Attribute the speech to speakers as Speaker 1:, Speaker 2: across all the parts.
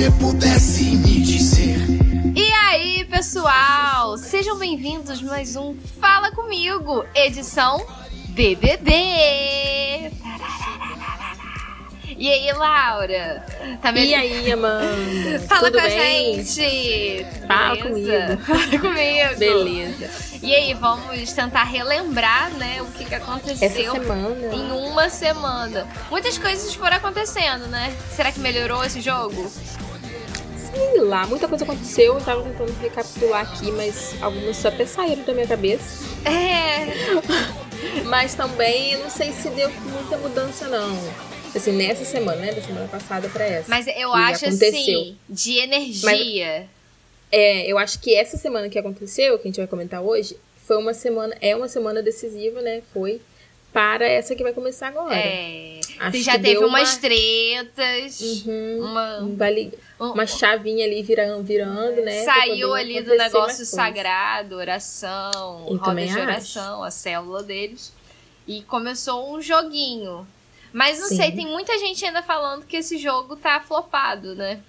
Speaker 1: você pudesse me dizer.
Speaker 2: E aí, pessoal? Sejam bem-vindos mais um Fala Comigo, edição BBB. E aí, Laura? Tá
Speaker 3: E aí, Amanda?
Speaker 2: Fala
Speaker 3: Tudo
Speaker 2: com
Speaker 3: bem?
Speaker 2: a gente!
Speaker 3: Fala
Speaker 2: Beleza? Fala comigo!
Speaker 3: Beleza.
Speaker 2: E aí, vamos tentar relembrar, né, o que, que aconteceu em uma semana. Muitas coisas foram acontecendo, né? Será que melhorou esse jogo?
Speaker 3: Sei lá, muita coisa aconteceu. Eu tava tentando recapitular aqui, mas algumas até saíram da minha cabeça.
Speaker 2: É.
Speaker 3: Mas também eu não sei se deu muita mudança, não. Assim, nessa semana, né? Da semana passada pra essa.
Speaker 2: Mas eu acho
Speaker 3: aconteceu.
Speaker 2: assim, de energia.
Speaker 3: É, eu acho que essa semana que aconteceu, que a gente vai comentar hoje, foi uma semana, é uma semana decisiva, né? Foi para essa que vai começar agora.
Speaker 2: É.
Speaker 3: Acho
Speaker 2: Você já teve umas
Speaker 3: uma-
Speaker 2: tretas.
Speaker 3: Uhum.
Speaker 2: Uma, um-
Speaker 3: uma chavinha ali virando, virando né?
Speaker 2: Saiu ali do negócio sagrado, oração,
Speaker 3: Eu
Speaker 2: roda de
Speaker 3: acho.
Speaker 2: oração, a célula deles. E começou um joguinho. Mas não
Speaker 3: Sim.
Speaker 2: sei, tem muita gente ainda falando que esse jogo tá flopado, né?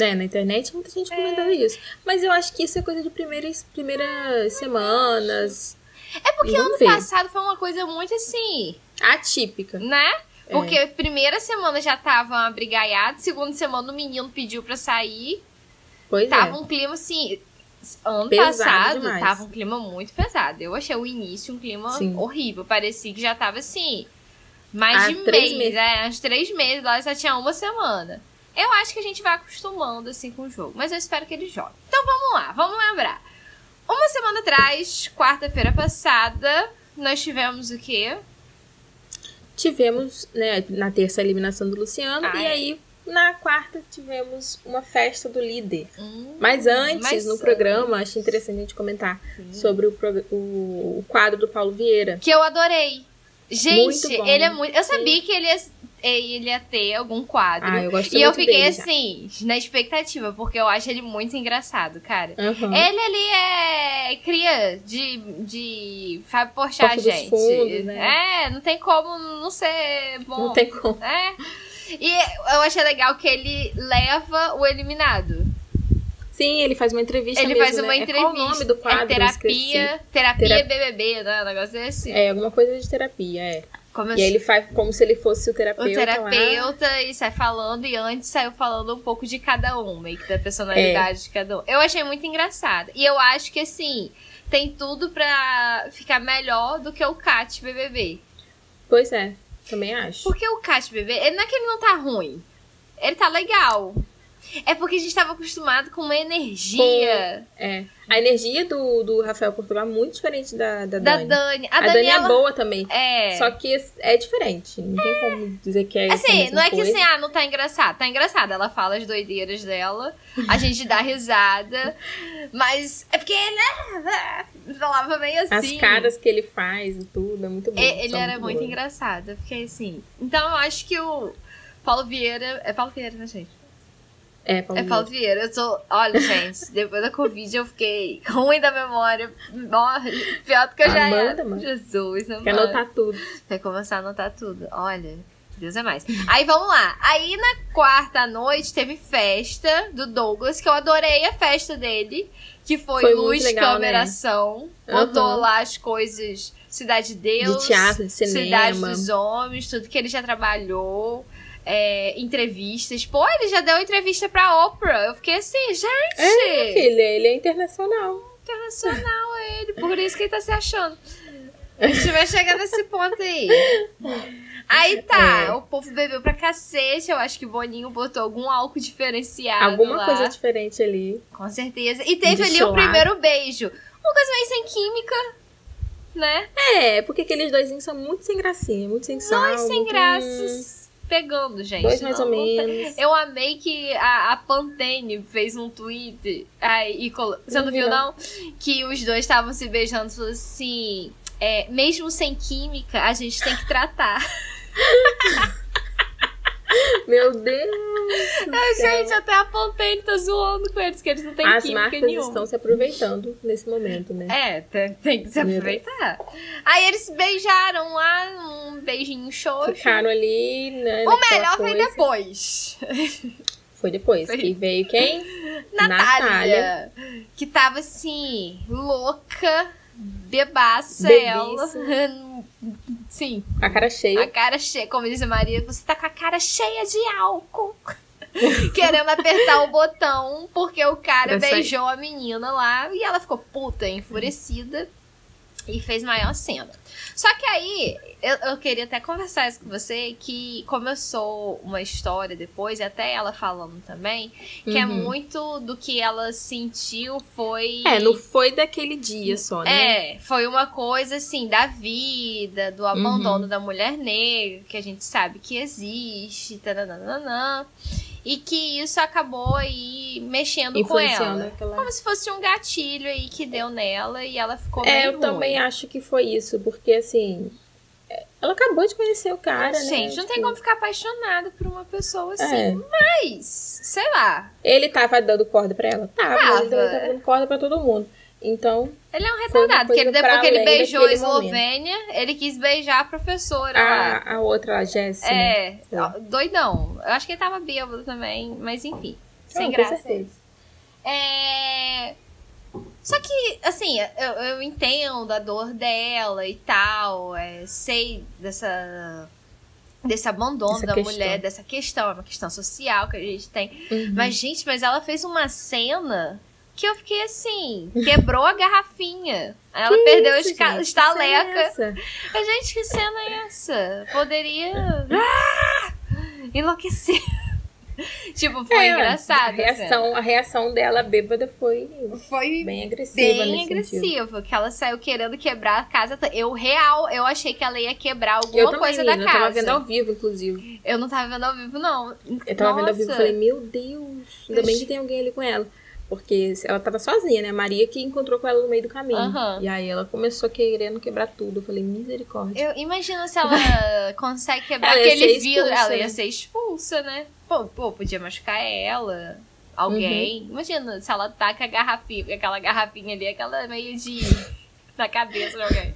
Speaker 3: É, na internet muita gente comentando isso. Mas eu acho que isso é coisa de primeiras, primeiras semanas.
Speaker 2: É porque
Speaker 3: Vamos
Speaker 2: ano
Speaker 3: ver.
Speaker 2: passado foi uma coisa muito assim,
Speaker 3: Atípica.
Speaker 2: né?
Speaker 3: É.
Speaker 2: Porque primeira semana já tava abrigaiado, segunda semana o menino pediu pra sair.
Speaker 3: Pois
Speaker 2: Tava
Speaker 3: é.
Speaker 2: um clima assim. Ano
Speaker 3: Pesado
Speaker 2: passado
Speaker 3: demais.
Speaker 2: tava um clima muito pesado. Eu achei o início um clima
Speaker 3: Sim.
Speaker 2: horrível. Parecia que já tava assim. Mais
Speaker 3: Há
Speaker 2: de
Speaker 3: três
Speaker 2: mês,
Speaker 3: meses.
Speaker 2: né? Uns três meses, lá só tinha uma semana. Eu acho que a gente vai acostumando assim com o jogo. Mas eu espero que ele jogue. Então vamos lá, vamos lembrar. Uma semana atrás, quarta-feira passada, nós tivemos o quê?
Speaker 3: Tivemos, né, na terça a eliminação do Luciano.
Speaker 2: Ah,
Speaker 3: e aí, na quarta, tivemos uma festa do líder.
Speaker 2: Hum,
Speaker 3: Mas antes,
Speaker 2: Mas
Speaker 3: no
Speaker 2: antes.
Speaker 3: programa, achei interessante a gente comentar
Speaker 2: sim.
Speaker 3: sobre o, o, o quadro do Paulo Vieira.
Speaker 2: Que eu adorei. Gente, ele é muito. Eu sabia que ele ia, ele ia ter algum quadro.
Speaker 3: Ah, eu gosto
Speaker 2: e eu fiquei
Speaker 3: dele já.
Speaker 2: assim, na expectativa, porque eu acho ele muito engraçado, cara.
Speaker 3: Aham.
Speaker 2: Ele ali é cria de, de Fábio Porchat, gente.
Speaker 3: fundos, né?
Speaker 2: É, não tem como não ser bom.
Speaker 3: Não tem como.
Speaker 2: É. E eu achei legal que ele leva o eliminado.
Speaker 3: Sim, ele faz uma entrevista
Speaker 2: Ele
Speaker 3: mesmo,
Speaker 2: faz uma
Speaker 3: né? É
Speaker 2: entrevista.
Speaker 3: Qual o nome do quadro?
Speaker 2: é terapia, terapia
Speaker 3: Tera-
Speaker 2: BBB, né? O negócio desse.
Speaker 3: É, alguma coisa de terapia, é.
Speaker 2: Como eu
Speaker 3: E aí ele faz como se ele fosse o
Speaker 2: o
Speaker 3: terapeuta. lá.
Speaker 2: terapeuta e sai falando, e antes saiu falando um pouco de cada um, meio que da personalidade de cada um. Eu achei muito engraçado. E eu acho que, assim, tem tudo pra ficar melhor do que o Cat BBB.
Speaker 3: Pois é, também acho.
Speaker 2: Porque o Cat BBB, ele não é que ele não tá ruim. Ele tá legal. É porque a gente tava acostumado com uma energia
Speaker 3: É. A energia do, do Rafael Portugal é muito diferente da, da,
Speaker 2: da
Speaker 3: Dani.
Speaker 2: Dani. A,
Speaker 3: A, Dani
Speaker 2: Daniela
Speaker 3: é boa também.
Speaker 2: é.
Speaker 3: Só que é diferente. Não tem como dizer que é
Speaker 2: Assim,
Speaker 3: a
Speaker 2: não é que
Speaker 3: coisa.
Speaker 2: assim, ah, não tá engraçado. Tá engraçado. Ela fala as doideiras dela, a gente dá risada. Mas é porque, né? Falava meio
Speaker 3: As
Speaker 2: assim.
Speaker 3: caras que ele faz e tudo, é muito bom.
Speaker 2: E- Ele era muito
Speaker 3: boas.
Speaker 2: engraçado. Eu fiquei assim. Então eu acho que o Paulo Vieira. É Paulo Vieira, né, gente?
Speaker 3: É, Paulo
Speaker 2: É Paulo Vieira. Eu tô. Olha, gente, depois da Covid eu fiquei ruim da memória. Morre. Pior do que eu já
Speaker 3: Amanda,
Speaker 2: era.
Speaker 3: mano.
Speaker 2: Jesus, amor.
Speaker 3: Quer anotar tudo.
Speaker 2: Vai começar a anotar tudo. Olha, Deus é mais. Aí vamos lá. Aí na quarta noite teve festa do Douglas, que eu adorei a festa dele. Que foi,
Speaker 3: Foi
Speaker 2: luz,
Speaker 3: legal,
Speaker 2: câmera,
Speaker 3: né?
Speaker 2: ação.
Speaker 3: Aham.
Speaker 2: Botou lá as coisas Cidade de Deus.
Speaker 3: De teatro, de
Speaker 2: Cidade
Speaker 3: cinema.
Speaker 2: dos Homens, tudo que ele já trabalhou. É, entrevistas. Pô, ele já deu entrevista pra Oprah. Eu fiquei assim, gente.
Speaker 3: É, filha, ele é internacional.
Speaker 2: internacional ele, por isso que ele tá se achando. A gente vai chegar nesse ponto aí. Aí tá,
Speaker 3: É.
Speaker 2: o povo bebeu pra cacete. Eu acho que o Boninho botou algum álcool diferenciado.
Speaker 3: Alguma
Speaker 2: lá,
Speaker 3: coisa diferente ali.
Speaker 2: Com certeza. E teve ali o primeiro beijo. Uma coisa meio sem química, né?
Speaker 3: É, porque aqueles doisinhos são muito sem gracinha, muito sem sal.
Speaker 2: Dois sem
Speaker 3: muito-
Speaker 2: graças. Pegando, gente.
Speaker 3: Dois mais
Speaker 2: Não,
Speaker 3: ou
Speaker 2: não
Speaker 3: menos.
Speaker 2: Eu amei que a, a Pantene fez um tweet. Aí, e colo- Você não
Speaker 3: Não
Speaker 2: viu,
Speaker 3: vi,
Speaker 2: não? Que os dois estavam se beijando e falou assim. é, mesmo sem química, a gente tem que tratar.
Speaker 3: Meu Deus! do céu.
Speaker 2: gente, até a Pantene tá zoando com eles, que eles não têm
Speaker 3: As
Speaker 2: química
Speaker 3: marcas
Speaker 2: nenhuma.
Speaker 3: estão se aproveitando nesse momento, né?
Speaker 2: É, tem, que se aproveitar. Aí eles se beijaram lá, um beijinho xoxo.
Speaker 3: Ficaram ali, né?
Speaker 2: O melhor foi
Speaker 3: coisa.
Speaker 2: depois.
Speaker 3: Foi depois.
Speaker 2: Foi.
Speaker 3: Que veio quem?
Speaker 2: Natália, Que tava assim, louca, bebaça
Speaker 3: Bebiça.
Speaker 2: ela. Sim,
Speaker 3: A cara cheia.
Speaker 2: a cara cheia, como diz a Maria, você tá com a cara cheia de álcool. Querendo apertar o botão, porque o cara
Speaker 3: sair.
Speaker 2: beijou a menina lá e ela ficou puta, enfurecida e fez maior cena. Só que aí, eu, eu queria até conversar isso com você, que começou uma história depois, e até ela falando também, que é
Speaker 3: Uhum.
Speaker 2: muito do que ela sentiu foi.
Speaker 3: É, não foi daquele dia só, né?
Speaker 2: É, foi uma coisa assim da vida, do abandono da mulher negra, que a gente sabe que existe, taranana, e que isso acabou aí mexendo com ela.
Speaker 3: aquela.
Speaker 2: Como se fosse um gatilho aí que deu nela e ela ficou
Speaker 3: É, eu
Speaker 2: ruim.
Speaker 3: também acho que foi isso, porque assim. Ela acabou de conhecer o cara, né?
Speaker 2: Gente, não tem
Speaker 3: Tipo,
Speaker 2: como ficar apaixonado por uma pessoa assim,
Speaker 3: É.
Speaker 2: mas, sei lá,
Speaker 3: Ele tava dando corda pra ela? Tava, mas ele
Speaker 2: Tava.
Speaker 3: tava dando corda pra todo mundo. Então,
Speaker 2: ele é um retardado, porque ele, depois que ele beijou a
Speaker 3: daquele momento.
Speaker 2: Eslovênia, ele quis beijar a professora
Speaker 3: a, a outra, a Jéssica. né?
Speaker 2: É, ó, doidão. Eu acho que ele tava bêbado também, mas enfim. Sem graça. É. Só que, assim, eu, eu entendo a dor dela e tal. é, sei dessa. Desse abandono
Speaker 3: Essa
Speaker 2: da
Speaker 3: questão.
Speaker 2: mulher, dessa questão, é uma questão social que a gente tem.
Speaker 3: Uhum.
Speaker 2: Mas, gente, mas ela fez uma cena que eu fiquei assim, quebrou a garrafinha. Aí Ela
Speaker 3: Que
Speaker 2: perdeu
Speaker 3: isso, gente?
Speaker 2: estaleca.
Speaker 3: Que cena é
Speaker 2: gente, que cena é essa? Poderia. Ah! Enlouquecer. tipo, foi
Speaker 3: É,
Speaker 2: engraçado.
Speaker 3: A reação, a reação dela bêbada foi.
Speaker 2: Foi
Speaker 3: bem agressiva.
Speaker 2: bem
Speaker 3: nesse sentido.
Speaker 2: agressiva. Que ela saiu querendo quebrar a casa. Eu, real, eu achei que ela ia quebrar alguma
Speaker 3: Eu
Speaker 2: coisa
Speaker 3: menina,
Speaker 2: da
Speaker 3: eu
Speaker 2: casa.
Speaker 3: tava vendo ao vivo, inclusive.
Speaker 2: Eu não tava vendo ao vivo, não.
Speaker 3: Eu tava vendo ao vivo e
Speaker 2: Nossa.
Speaker 3: falei, meu Deus, ainda bem que tem alguém ali com ela. Porque ela tava sozinha, né? A Maria que encontrou com ela no meio do caminho.
Speaker 2: Aham.
Speaker 3: E aí ela começou querendo quebrar tudo. Eu falei, misericórdia.
Speaker 2: Eu imagino se ela consegue quebrar
Speaker 3: Ela
Speaker 2: aquele vidro. Ela ia
Speaker 3: né?
Speaker 2: ser expulsa, né? Pô, pô, podia machucar ela. Alguém.
Speaker 3: Uhum.
Speaker 2: Imagina se ela taca a garrafinha, aquela garrafinha ali, aquela meio de. na cabeça de alguém.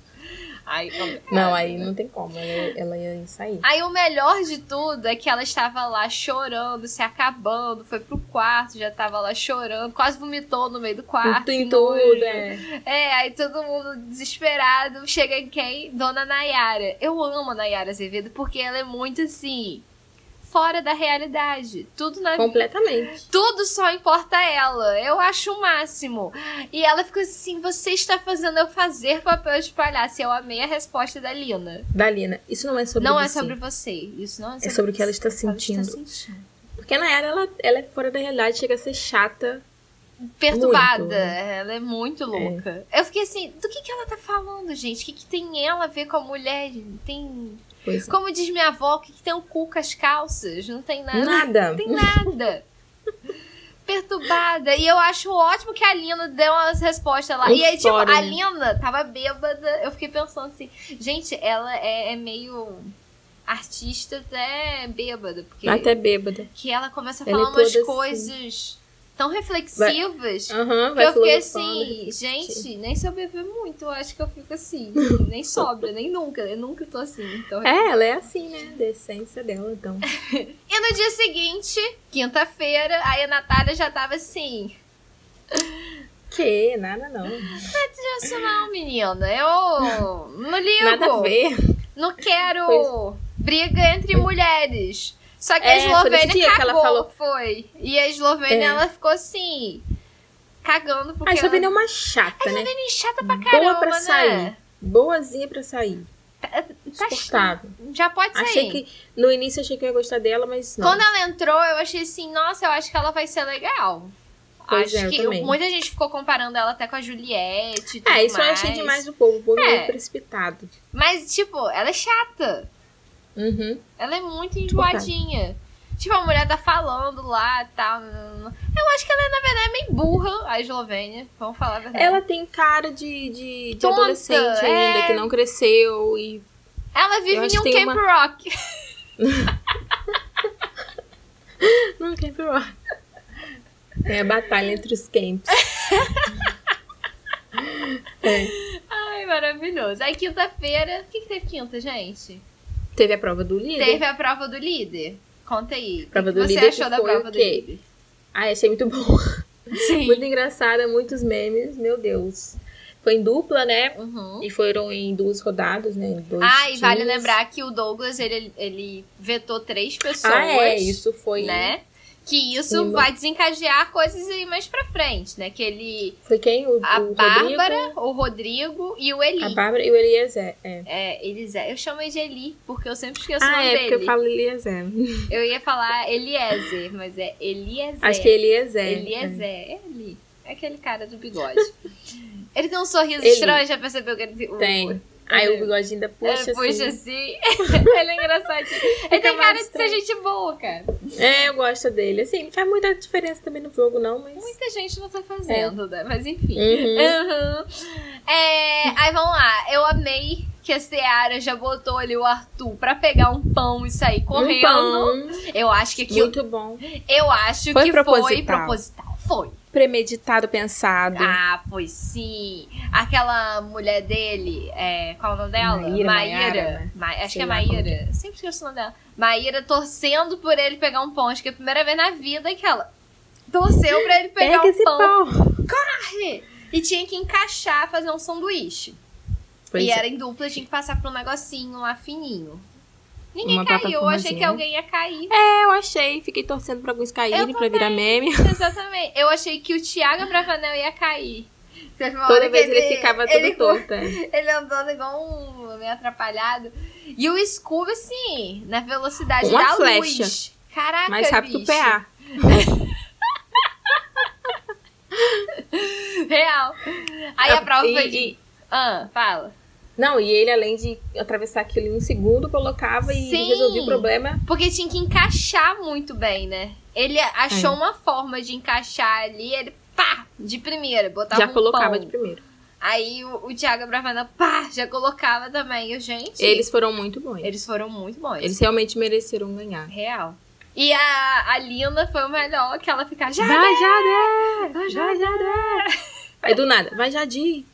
Speaker 2: Aí.
Speaker 3: Não, aí não tem como. Ela, ela ia sair.
Speaker 2: Aí o melhor de tudo é que ela estava lá chorando, se acabando, foi pro quarto, já tava lá chorando, quase vomitou no meio do quarto.
Speaker 3: Tem tudo, é.
Speaker 2: É, aí todo mundo desesperado. Chega em quem? Dona Nayara. Eu amo a Nayara Azevedo porque ela é muito assim. Fora da realidade. Tudo na
Speaker 3: Completamente.
Speaker 2: Tudo só importa ela. Eu acho o máximo. E ela ficou assim: você está fazendo eu fazer papel de palhaço. E eu amei a resposta da Lina.
Speaker 3: Dalina, isso não é sobre
Speaker 2: não é
Speaker 3: você.
Speaker 2: sobre você. Isso não é sobre
Speaker 3: É sobre o que ela está sentindo.
Speaker 2: Ela está sentindo.
Speaker 3: Porque na era ela, ela é fora da realidade, chega a ser chata.
Speaker 2: Perturbada.
Speaker 3: Muito.
Speaker 2: Ela é muito louca. Eu fiquei assim: do que, que ela tá falando, gente? O que, que tem ela a ver com a mulher? Tem.
Speaker 3: Pois é.
Speaker 2: Como diz minha avó, o que, que tem um cu com as calças? Não tem nada.
Speaker 3: Nada.
Speaker 2: Não tem nada. Perturbada. E eu acho ótimo que a Lina deu umas respostas lá.
Speaker 3: Um
Speaker 2: e aí, tipo,
Speaker 3: fora,
Speaker 2: a
Speaker 3: né?
Speaker 2: Lina tava bêbada. Eu fiquei pensando assim, gente, ela é, é meio artista até bêbada. Porque
Speaker 3: Até bêbada.
Speaker 2: que ela começa a
Speaker 3: Ela é
Speaker 2: falar umas
Speaker 3: toda assim.
Speaker 2: Tão reflexivas.
Speaker 3: Aham,
Speaker 2: Que
Speaker 3: vai
Speaker 2: eu fiquei assim, gente, nem se eu beber muito, eu acho que eu fico assim. nem sobra, nem nunca. Eu nunca tô assim. Então...
Speaker 3: É, ela é assim, né? Da essência dela, então.
Speaker 2: E no dia seguinte, quinta-feira, aí a Natália já tava assim.
Speaker 3: Que? Nada não.
Speaker 2: Isso não, menina. Eu não ligo.
Speaker 3: Nada a ver.
Speaker 2: Não quero
Speaker 3: Pois.
Speaker 2: briga entre mulheres. Só que a
Speaker 3: É,
Speaker 2: Eslovênia
Speaker 3: que ela
Speaker 2: cagou,
Speaker 3: falou.
Speaker 2: foi. E a Eslovênia,
Speaker 3: É.
Speaker 2: ela ficou assim, cagando porque
Speaker 3: A Eslovênia é
Speaker 2: ela...
Speaker 3: uma chata,
Speaker 2: A
Speaker 3: né?
Speaker 2: Eslovênia é chata pra
Speaker 3: Boa
Speaker 2: caramba,
Speaker 3: pra
Speaker 2: né?
Speaker 3: sair. Boazinha pra sair.
Speaker 2: Tá
Speaker 3: Suportável.
Speaker 2: Já pode sair.
Speaker 3: Achei que. No início achei que eu ia gostar dela, mas não.
Speaker 2: Quando ela entrou, eu achei assim, nossa, eu acho que ela vai ser legal.
Speaker 3: Pois
Speaker 2: acho
Speaker 3: é, eu
Speaker 2: que
Speaker 3: também.
Speaker 2: muita gente ficou comparando ela até com a Juliette. tudo
Speaker 3: É, isso eu
Speaker 2: mais.
Speaker 3: achei demais do povo. O povo
Speaker 2: É.
Speaker 3: meio precipitado.
Speaker 2: Mas, tipo, ela é chata.
Speaker 3: Uhum.
Speaker 2: Ela é muito enjoadinha. Tipo, a mulher tá falando lá e tal. Eu acho que ela é, na verdade, meio burra, a Eslovênia. Vamos falar a verdade.
Speaker 3: Ela tem cara de, de, de adolescente
Speaker 2: é.
Speaker 3: ainda, que não cresceu e.
Speaker 2: Ela vive em um Camp
Speaker 3: uma-
Speaker 2: Rock.
Speaker 3: Não quer pior. É a batalha entre os camps. É.
Speaker 2: Ai, maravilhoso. Aí, quinta-feira... O que, que teve quinta, gente?
Speaker 3: Teve a prova do líder?
Speaker 2: Teve a prova do líder. Conta aí.
Speaker 3: Prova do
Speaker 2: você
Speaker 3: líder
Speaker 2: achou da prova do líder?
Speaker 3: Ai, achei muito bom.
Speaker 2: Sim.
Speaker 3: Muito engraçada, muitos memes, meu Deus. Foi em dupla, né?
Speaker 2: Uhum.
Speaker 3: E foram em duas rodadas, né? Em dois
Speaker 2: Ah, e vale
Speaker 3: times.
Speaker 2: lembrar que o Douglas, ele, ele vetou três pessoas.
Speaker 3: Ah, é, isso foi.
Speaker 2: Né? Que isso
Speaker 3: Sim.
Speaker 2: vai desencadear coisas aí mais pra frente, né? Que ele.
Speaker 3: Foi quem? O,
Speaker 2: A
Speaker 3: o
Speaker 2: Bárbara,
Speaker 3: Rodrigo,
Speaker 2: o Rodrigo e o Eli.
Speaker 3: a Bárbara e o Eliezer. É.
Speaker 2: É, Eliezer. Eu chamo ele de Eli, porque eu sempre esqueço o
Speaker 3: Ah,
Speaker 2: nome
Speaker 3: é,
Speaker 2: dele.
Speaker 3: porque eu falo Eliezer.
Speaker 2: Eu ia falar Eliezer, mas é Eliezer.
Speaker 3: Acho que é Eliezer.
Speaker 2: Eliezer. É Eli. É aquele cara do bigode. ele tem um sorriso
Speaker 3: Eli.
Speaker 2: estranho, já percebeu que ele o-
Speaker 3: Tem. Aí o bigode ainda puxa,
Speaker 2: Ele puxa
Speaker 3: assim.
Speaker 2: assim. ele é engraçadinho. Ele tem cara de ser gente boa, cara.
Speaker 3: É, eu gosto dele. Assim, não faz muita diferença também no jogo, não, mas.
Speaker 2: Muita gente não tá fazendo, né? Mas enfim.
Speaker 3: Uhum.
Speaker 2: Uhum. É, aí vamos lá. Eu amei que a Seara já botou ali o Arthur pra pegar um pão e sair correndo.
Speaker 3: Um pão,
Speaker 2: Eu acho que aquilo.
Speaker 3: muito bom.
Speaker 2: Eu acho
Speaker 3: Foi
Speaker 2: que foi
Speaker 3: proposital.
Speaker 2: proposital. Foi.
Speaker 3: Premeditado, pensado.
Speaker 2: Ah, foi sim. Aquela mulher dele, é, qual é o nome dela?
Speaker 3: Maíra, Maiara, né?
Speaker 2: Ma- acho
Speaker 3: Sei
Speaker 2: que é Maíra. Sempre esqueço o nome dela. Maíra torcendo por ele pegar um pão. Acho que é a primeira vez na vida que ela torceu pra ele pegar
Speaker 3: Pega
Speaker 2: um
Speaker 3: esse
Speaker 2: pão.
Speaker 3: pão.
Speaker 2: E tinha que encaixar, fazer um sanduíche.
Speaker 3: Pois
Speaker 2: e
Speaker 3: é.
Speaker 2: era em dupla, tinha que passar por um negocinho lá fininho. Ninguém
Speaker 3: Uma
Speaker 2: caiu, eu achei que alguém ia cair.
Speaker 3: É, eu achei. Fiquei torcendo pra alguns caírem, pra virar meme.
Speaker 2: Exatamente. Eu achei que o Thiago Bravanel ia cair.
Speaker 3: Toda
Speaker 2: que
Speaker 3: vez ele, ficava todo
Speaker 2: ele-
Speaker 3: torto. é.
Speaker 2: Ele andando igual um meio atrapalhado. E o Scooby, assim, na velocidade
Speaker 3: Uma
Speaker 2: da
Speaker 3: flecha.
Speaker 2: luz. Caraca,
Speaker 3: Mais rápido que
Speaker 2: bicho.
Speaker 3: o PA.
Speaker 2: Real. Aí a prova foi de... Ah, fala.
Speaker 3: Não, e ele, além de atravessar aquilo em um segundo, colocava e
Speaker 2: Sim.
Speaker 3: resolvia o problema.
Speaker 2: Porque tinha que encaixar muito bem, né? Ele achou
Speaker 3: É.
Speaker 2: uma forma de encaixar ali, ele pá, de primeira, botava
Speaker 3: já
Speaker 2: um
Speaker 3: colocava
Speaker 2: pão.
Speaker 3: de primeiro.
Speaker 2: Aí o, o Thiago Bravanel, pá, já colocava também. E, gente,
Speaker 3: Eles foram muito bons.
Speaker 2: eles foram muito bons.
Speaker 3: Eles realmente mereceram ganhar.
Speaker 2: Real. E a, a Linda foi o melhor, que ela fica, já,
Speaker 3: Vai, Jadé!
Speaker 2: vai,
Speaker 3: Vai, Jadé! Aí do nada, vai, Jadir!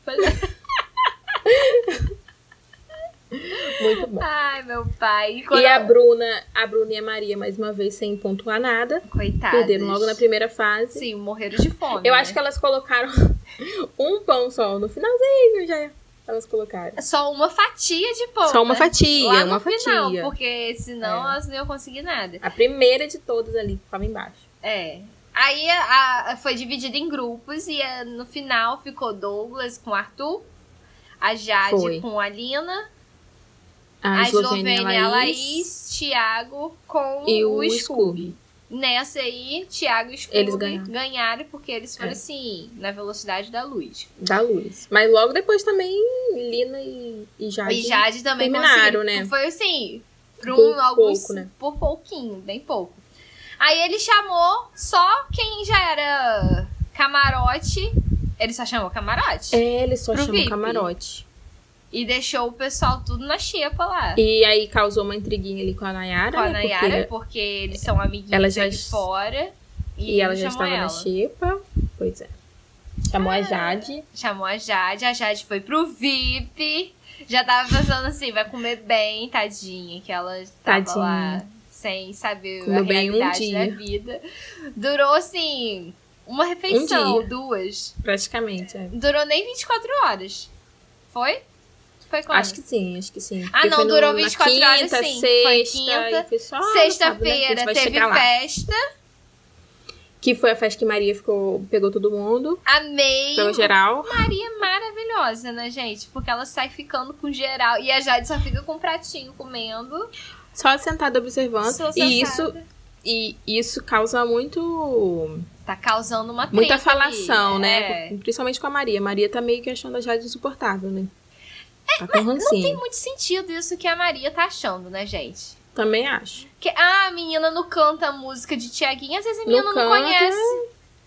Speaker 3: Muito bom.
Speaker 2: Ai, meu pai. E,
Speaker 3: E a
Speaker 2: eu-
Speaker 3: Bruna, a Bruna e a Maria, mais uma vez, sem pontuar nada.
Speaker 2: Coitadas.
Speaker 3: Perderam logo na primeira fase.
Speaker 2: Sim, morreram de fome.
Speaker 3: Eu
Speaker 2: né?
Speaker 3: acho que elas colocaram um pão só. No finalzinho já elas colocaram.
Speaker 2: Só uma fatia de pão.
Speaker 3: Só uma
Speaker 2: né?
Speaker 3: fatia,
Speaker 2: Lá
Speaker 3: uma
Speaker 2: no final,
Speaker 3: fatia.
Speaker 2: porque senão
Speaker 3: É.
Speaker 2: elas não iam conseguir nada.
Speaker 3: A primeira de todas ali, que ficava embaixo.
Speaker 2: É. Aí a, a- foi dividida em grupos e a- no final ficou Douglas com Arthur, a Jade
Speaker 3: Foi.
Speaker 2: com a Lina,
Speaker 3: A,
Speaker 2: a
Speaker 3: Eslovênia,
Speaker 2: a Laís, Thiago com
Speaker 3: e
Speaker 2: o,
Speaker 3: o
Speaker 2: Scooby.
Speaker 3: Scooby.
Speaker 2: Nessa aí, Thiago e Scooby
Speaker 3: Eles ganharam.
Speaker 2: ganharam porque eles foram
Speaker 3: É.
Speaker 2: assim, na velocidade da luz.
Speaker 3: Da luz. Mas logo depois também, Lina e, e Jade.
Speaker 2: e Jade também
Speaker 3: terminaram, né?
Speaker 2: Foi assim, por,
Speaker 3: Por
Speaker 2: um, alguns,
Speaker 3: pouco, né?
Speaker 2: por pouquinho, bem pouco. Aí ele chamou só quem já era camarote. Ele só chamou camarote.
Speaker 3: É, eles só chamam
Speaker 2: VIP.
Speaker 3: camarote.
Speaker 2: E deixou o pessoal tudo na xepa lá.
Speaker 3: E aí causou uma intriguinha ali com a Nayara.
Speaker 2: com a
Speaker 3: né,
Speaker 2: Nayara,
Speaker 3: porque-
Speaker 2: porque... eles são amiguinhos
Speaker 3: Ela já-
Speaker 2: fora. E,
Speaker 3: E ela
Speaker 2: ele
Speaker 3: já
Speaker 2: chamou
Speaker 3: estava na
Speaker 2: ela.
Speaker 3: xepa. Pois é. Chamou a Jade.
Speaker 2: Chamou a Jade, a Jade foi pro VIP. Já tava pensando assim, vai comer bem, tadinha, que ela tava
Speaker 3: Tadinha.
Speaker 2: lá sem saber
Speaker 3: Comeu
Speaker 2: a
Speaker 3: bem um
Speaker 2: realidade da vida. Durou assim, uma refeição,
Speaker 3: Um
Speaker 2: duas.
Speaker 3: Praticamente, é.
Speaker 2: Durou nem 24 horas. Foi? Foi quando?
Speaker 3: Acho que sim, acho que sim.
Speaker 2: Ah,
Speaker 3: Porque
Speaker 2: não,
Speaker 3: no-
Speaker 2: durou
Speaker 3: na
Speaker 2: 24
Speaker 3: quinta,
Speaker 2: horas, sim.
Speaker 3: Sexta,
Speaker 2: Foi quinta,
Speaker 3: e só no né?
Speaker 2: Sexta-feira
Speaker 3: vai
Speaker 2: teve
Speaker 3: lá.
Speaker 2: festa.
Speaker 3: Que foi a festa que Maria ficou, pegou todo mundo.
Speaker 2: Amei.
Speaker 3: Pegou geral.
Speaker 2: Maria maravilhosa, né, gente? Porque ela sai ficando com geral. E a Jade só fica com um pratinho comendo.
Speaker 3: Só sentada observando. E
Speaker 2: sentada.
Speaker 3: isso, e isso causa muito
Speaker 2: Tá causando uma
Speaker 3: muita
Speaker 2: ali.
Speaker 3: falação,
Speaker 2: É.
Speaker 3: né? Principalmente com a Maria. Maria tá meio que achando a Jade insuportável, né? Tá com
Speaker 2: Não tem muito sentido isso que a Maria tá achando, né, gente?
Speaker 3: Também acho.
Speaker 2: Que ah, a menina não canta a música de Tiaguinho, às vezes a menina não, conhece.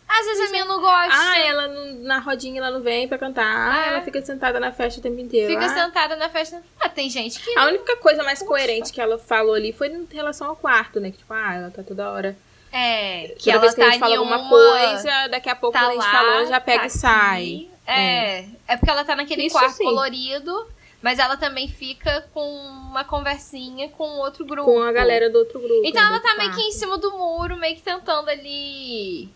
Speaker 2: Às vezes a menina não gosta.
Speaker 3: Ah, ela não- na rodinha ela não vem pra cantar. Ah,
Speaker 2: É.
Speaker 3: ela fica sentada na festa o tempo inteiro.
Speaker 2: Fica
Speaker 3: ah.
Speaker 2: sentada na festa. Ah, tem gente que.
Speaker 3: A única coisa mais coerente que ela falou ali foi em relação ao quarto, né? Que tipo, ah, ela tá toda hora.
Speaker 2: É, que
Speaker 3: Toda
Speaker 2: ela
Speaker 3: vez que
Speaker 2: tá
Speaker 3: a gente fala alguma
Speaker 2: uma,
Speaker 3: coisa, daqui a pouco
Speaker 2: tá
Speaker 3: a gente
Speaker 2: lá,
Speaker 3: falou, já pega
Speaker 2: tá
Speaker 3: e sai.
Speaker 2: aqui. É. é. porque ela tá naquele
Speaker 3: Isso
Speaker 2: quarto
Speaker 3: sim.
Speaker 2: colorido, Mas ela também fica com uma conversinha com outro grupo.
Speaker 3: Com a galera do outro grupo.
Speaker 2: Então ela tá meio que em cima do muro, meio que tentando ali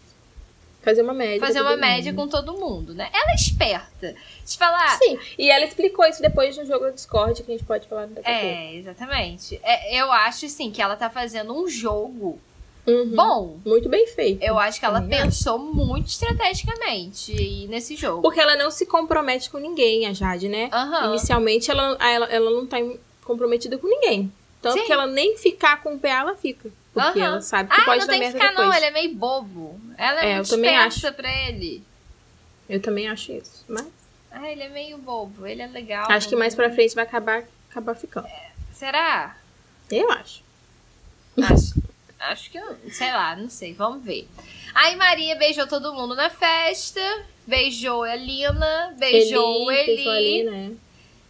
Speaker 3: Fazer uma média.
Speaker 2: fazer uma média
Speaker 3: mundo.
Speaker 2: com todo mundo, né? Ela é esperta. Te falar.
Speaker 3: Sim, e ela explicou isso depois no jogo do Discord, que a gente pode falar daqui a pouco.
Speaker 2: É, exatamente. É, eu acho, assim, que ela tá fazendo um jogo
Speaker 3: Uhum.
Speaker 2: bom.
Speaker 3: Muito bem feito.
Speaker 2: Eu acho que ela
Speaker 3: Também
Speaker 2: pensou muito estrategicamente nesse jogo.
Speaker 3: Porque ela não se compromete com ninguém, a Jade, né?
Speaker 2: Aham.
Speaker 3: Inicialmente, ela, ela, ela não tá comprometida com ninguém. Tanto
Speaker 2: Sim.
Speaker 3: que ela nem ficar com o PA, ela fica. Porque
Speaker 2: Aham.
Speaker 3: ela sabe que
Speaker 2: Ah,
Speaker 3: pode
Speaker 2: não
Speaker 3: dar
Speaker 2: tem que
Speaker 3: merda
Speaker 2: ficar,
Speaker 3: depois.
Speaker 2: não. Ele é meio bobo. Ela é,
Speaker 3: É,
Speaker 2: muito
Speaker 3: eu também
Speaker 2: esperta pra ele.
Speaker 3: Eu também acho isso. Mas
Speaker 2: Ah, ele é meio bobo. Ele é legal.
Speaker 3: acho que mais pra frente vai acabar, acabar ficando.
Speaker 2: Será?
Speaker 3: Eu acho.
Speaker 2: Acho, acho que, eu- sei lá, não sei, vamos ver. Aí Maria beijou todo mundo na festa, beijou a Lina, beijou o
Speaker 3: Eli,
Speaker 2: Eli,
Speaker 3: ali, né?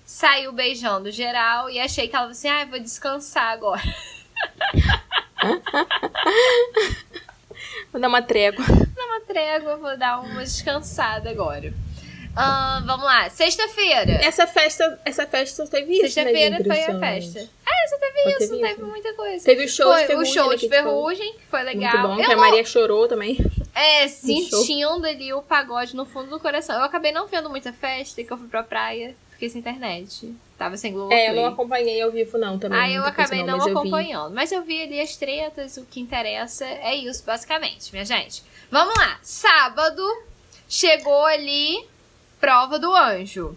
Speaker 2: saiu beijando geral e achei que ela falou assim, ah, vou descansar agora.
Speaker 3: Vou dar uma trégua.
Speaker 2: Dá uma trégua, vou dar uma descansada agora. Ahn, vamos lá, sexta-feira.
Speaker 3: Essa festa, essa festa só teve isso, né,
Speaker 2: Sexta-feira
Speaker 3: de
Speaker 2: foi a festa. É, só teve
Speaker 3: Só
Speaker 2: isso,
Speaker 3: teve
Speaker 2: não teve
Speaker 3: isso.
Speaker 2: muita coisa.
Speaker 3: Teve o show
Speaker 2: foi
Speaker 3: de ferrugem.
Speaker 2: o show
Speaker 3: né,
Speaker 2: de ferrugem, que foi legal.
Speaker 3: Muito bom,
Speaker 2: Eu
Speaker 3: que a Maria chorou também.
Speaker 2: É, sentindo ali o pagode no fundo do coração. Eu acabei não vendo muita festa, que eu fui pra praia, fiquei sem internet. Tava sem Globo
Speaker 3: É, eu não acompanhei ao vivo, não, também.
Speaker 2: Aí eu acabei não,
Speaker 3: mas
Speaker 2: acompanhando. Mas eu vi ali as tretas, o que interessa é isso, basicamente, minha gente. Vamos lá. Sábado, chegou ali, prova do anjo.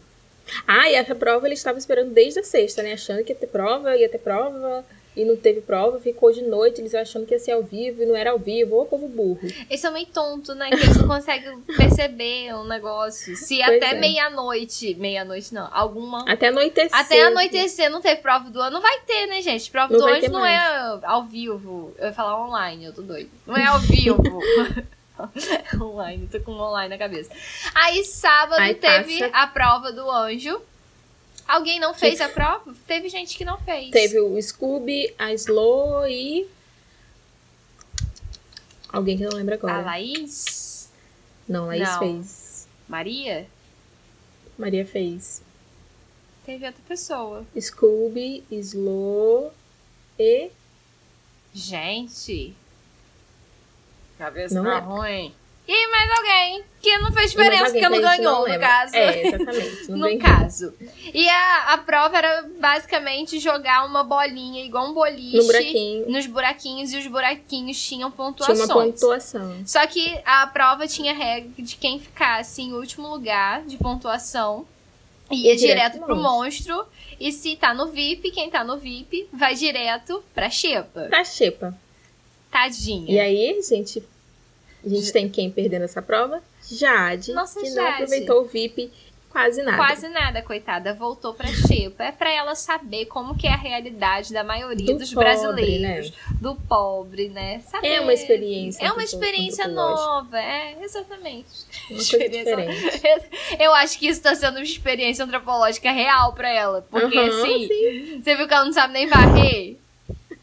Speaker 3: Ah, e essa prova ele estava esperando desde a sexta, né? Achando que ia ter prova, ia ter prova, e não teve prova, ficou de noite, eles achando que ia ser ao vivo, e não era ao vivo, ô povo burro.
Speaker 2: Eles são meio tontos, né? Que eles não conseguem perceber um negócio. Se
Speaker 3: Pois
Speaker 2: até
Speaker 3: é.
Speaker 2: meia-noite, meia-noite não, alguma
Speaker 3: Até anoitecer.
Speaker 2: Até anoitecer não teve prova do ano. Não vai ter, né, gente? Prova
Speaker 3: Não
Speaker 2: do ano
Speaker 3: ter
Speaker 2: não é ao vivo. Eu ia falar online, eu tô doido. Não é ao vivo. online, tô com online na cabeça. Aí sábado
Speaker 3: Aí
Speaker 2: teve
Speaker 3: passa.
Speaker 2: a prova do anjo. Alguém não fez a prova? Teve gente que não fez.
Speaker 3: Teve o Scooby, a Slow e. Alguém que não lembra agora.
Speaker 2: a Laís?
Speaker 3: Não, Laís
Speaker 2: Não.
Speaker 3: fez.
Speaker 2: Maria?
Speaker 3: Maria fez.
Speaker 2: Teve outra pessoa.
Speaker 3: Scooby, Slow e.
Speaker 2: Gente. Cabeça
Speaker 3: Não
Speaker 2: tá
Speaker 3: lembro.
Speaker 2: ruim. E mais alguém que não fez diferença,
Speaker 3: alguém
Speaker 2: porque
Speaker 3: que
Speaker 2: não ganhou, no
Speaker 3: lembra.
Speaker 2: caso.
Speaker 3: É, exatamente. Não
Speaker 2: no caso. E a, a prova era basicamente jogar uma bolinha igual um boliche
Speaker 3: No buraquinho.
Speaker 2: nos buraquinhos e os buraquinhos tinham
Speaker 3: Tinha
Speaker 2: pontuações.
Speaker 3: uma pontuação.
Speaker 2: Só que a prova tinha regra de quem ficasse em último lugar de pontuação ia
Speaker 3: direto
Speaker 2: direto
Speaker 3: pro
Speaker 2: pro monstro. E se tá no VIP, quem tá no VIP vai direto pra Xepa.
Speaker 3: Pra Xepa.
Speaker 2: Tadinha.
Speaker 3: E aí, gente, a gente tem quem perdendo essa prova? Jade,
Speaker 2: Nossa,
Speaker 3: que não
Speaker 2: Jade.
Speaker 3: aproveitou o VIP quase nada.
Speaker 2: Quase nada, coitada. Voltou pra Xepa. É pra ela saber como que é a realidade da maioria
Speaker 3: Do
Speaker 2: dos
Speaker 3: pobre,
Speaker 2: brasileiros. Do pobre, né? Saber.
Speaker 3: É uma experiência
Speaker 2: É uma experiência nova. É, exatamente.
Speaker 3: Uma coisa diferente.
Speaker 2: Eu acho que isso tá sendo uma experiência antropológica real pra ela. Porque,
Speaker 3: Aham,
Speaker 2: assim,
Speaker 3: sim,
Speaker 2: você viu que ela não sabe nem varrer?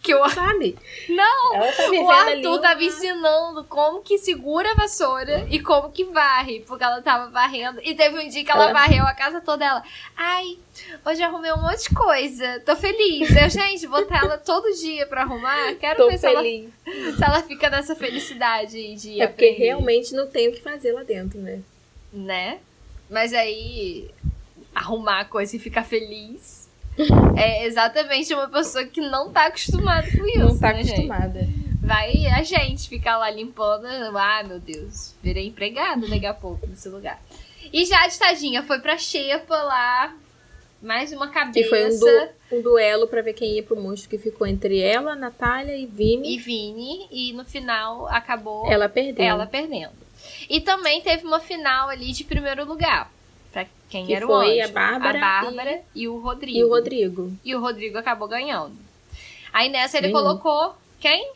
Speaker 2: Que o,
Speaker 3: sabe?
Speaker 2: não,
Speaker 3: Ela tá
Speaker 2: o
Speaker 3: ali
Speaker 2: Arthur
Speaker 3: uma-
Speaker 2: tava ensinando como que segura a vassoura e como que varre, porque ela tava varrendo. E teve um dia que ela
Speaker 3: Ela-
Speaker 2: varreu a casa toda. Ela, ai, hoje arrumei um monte de coisa, tô feliz. Eu, gente, botar ela todo dia pra arrumar, quero
Speaker 3: Tô
Speaker 2: ver se ela, se ela fica nessa felicidade de
Speaker 3: É porque
Speaker 2: aprender,
Speaker 3: realmente não tem o que fazer lá dentro, né?
Speaker 2: Né? Mas aí, arrumar a coisa e ficar feliz. É exatamente uma pessoa que não tá acostumada com isso.
Speaker 3: não tá
Speaker 2: né, gente?
Speaker 3: acostumada.
Speaker 2: Vai a gente ficar lá limpando. Ah, meu Deus. Virei empregado daqui a pouco nesse lugar. E já de tadinha foi pra Xepa lá. Mais uma cabeça.
Speaker 3: Que foi um, du- um duelo pra ver quem ia pro monstro que ficou entre ela, Natália e Vini.
Speaker 2: E Vini. E no final acabou
Speaker 3: Ela perdeu.
Speaker 2: ela perdendo. E também teve uma final ali de primeiro lugar. Pra quem
Speaker 3: Que
Speaker 2: era o
Speaker 3: foi
Speaker 2: anjo.
Speaker 3: a Bárbara
Speaker 2: Bárbara e... o Rodrigo.
Speaker 3: E o Rodrigo.
Speaker 2: E o Rodrigo acabou ganhando. Aí nessa ele
Speaker 3: Ganhou.
Speaker 2: colocou quem?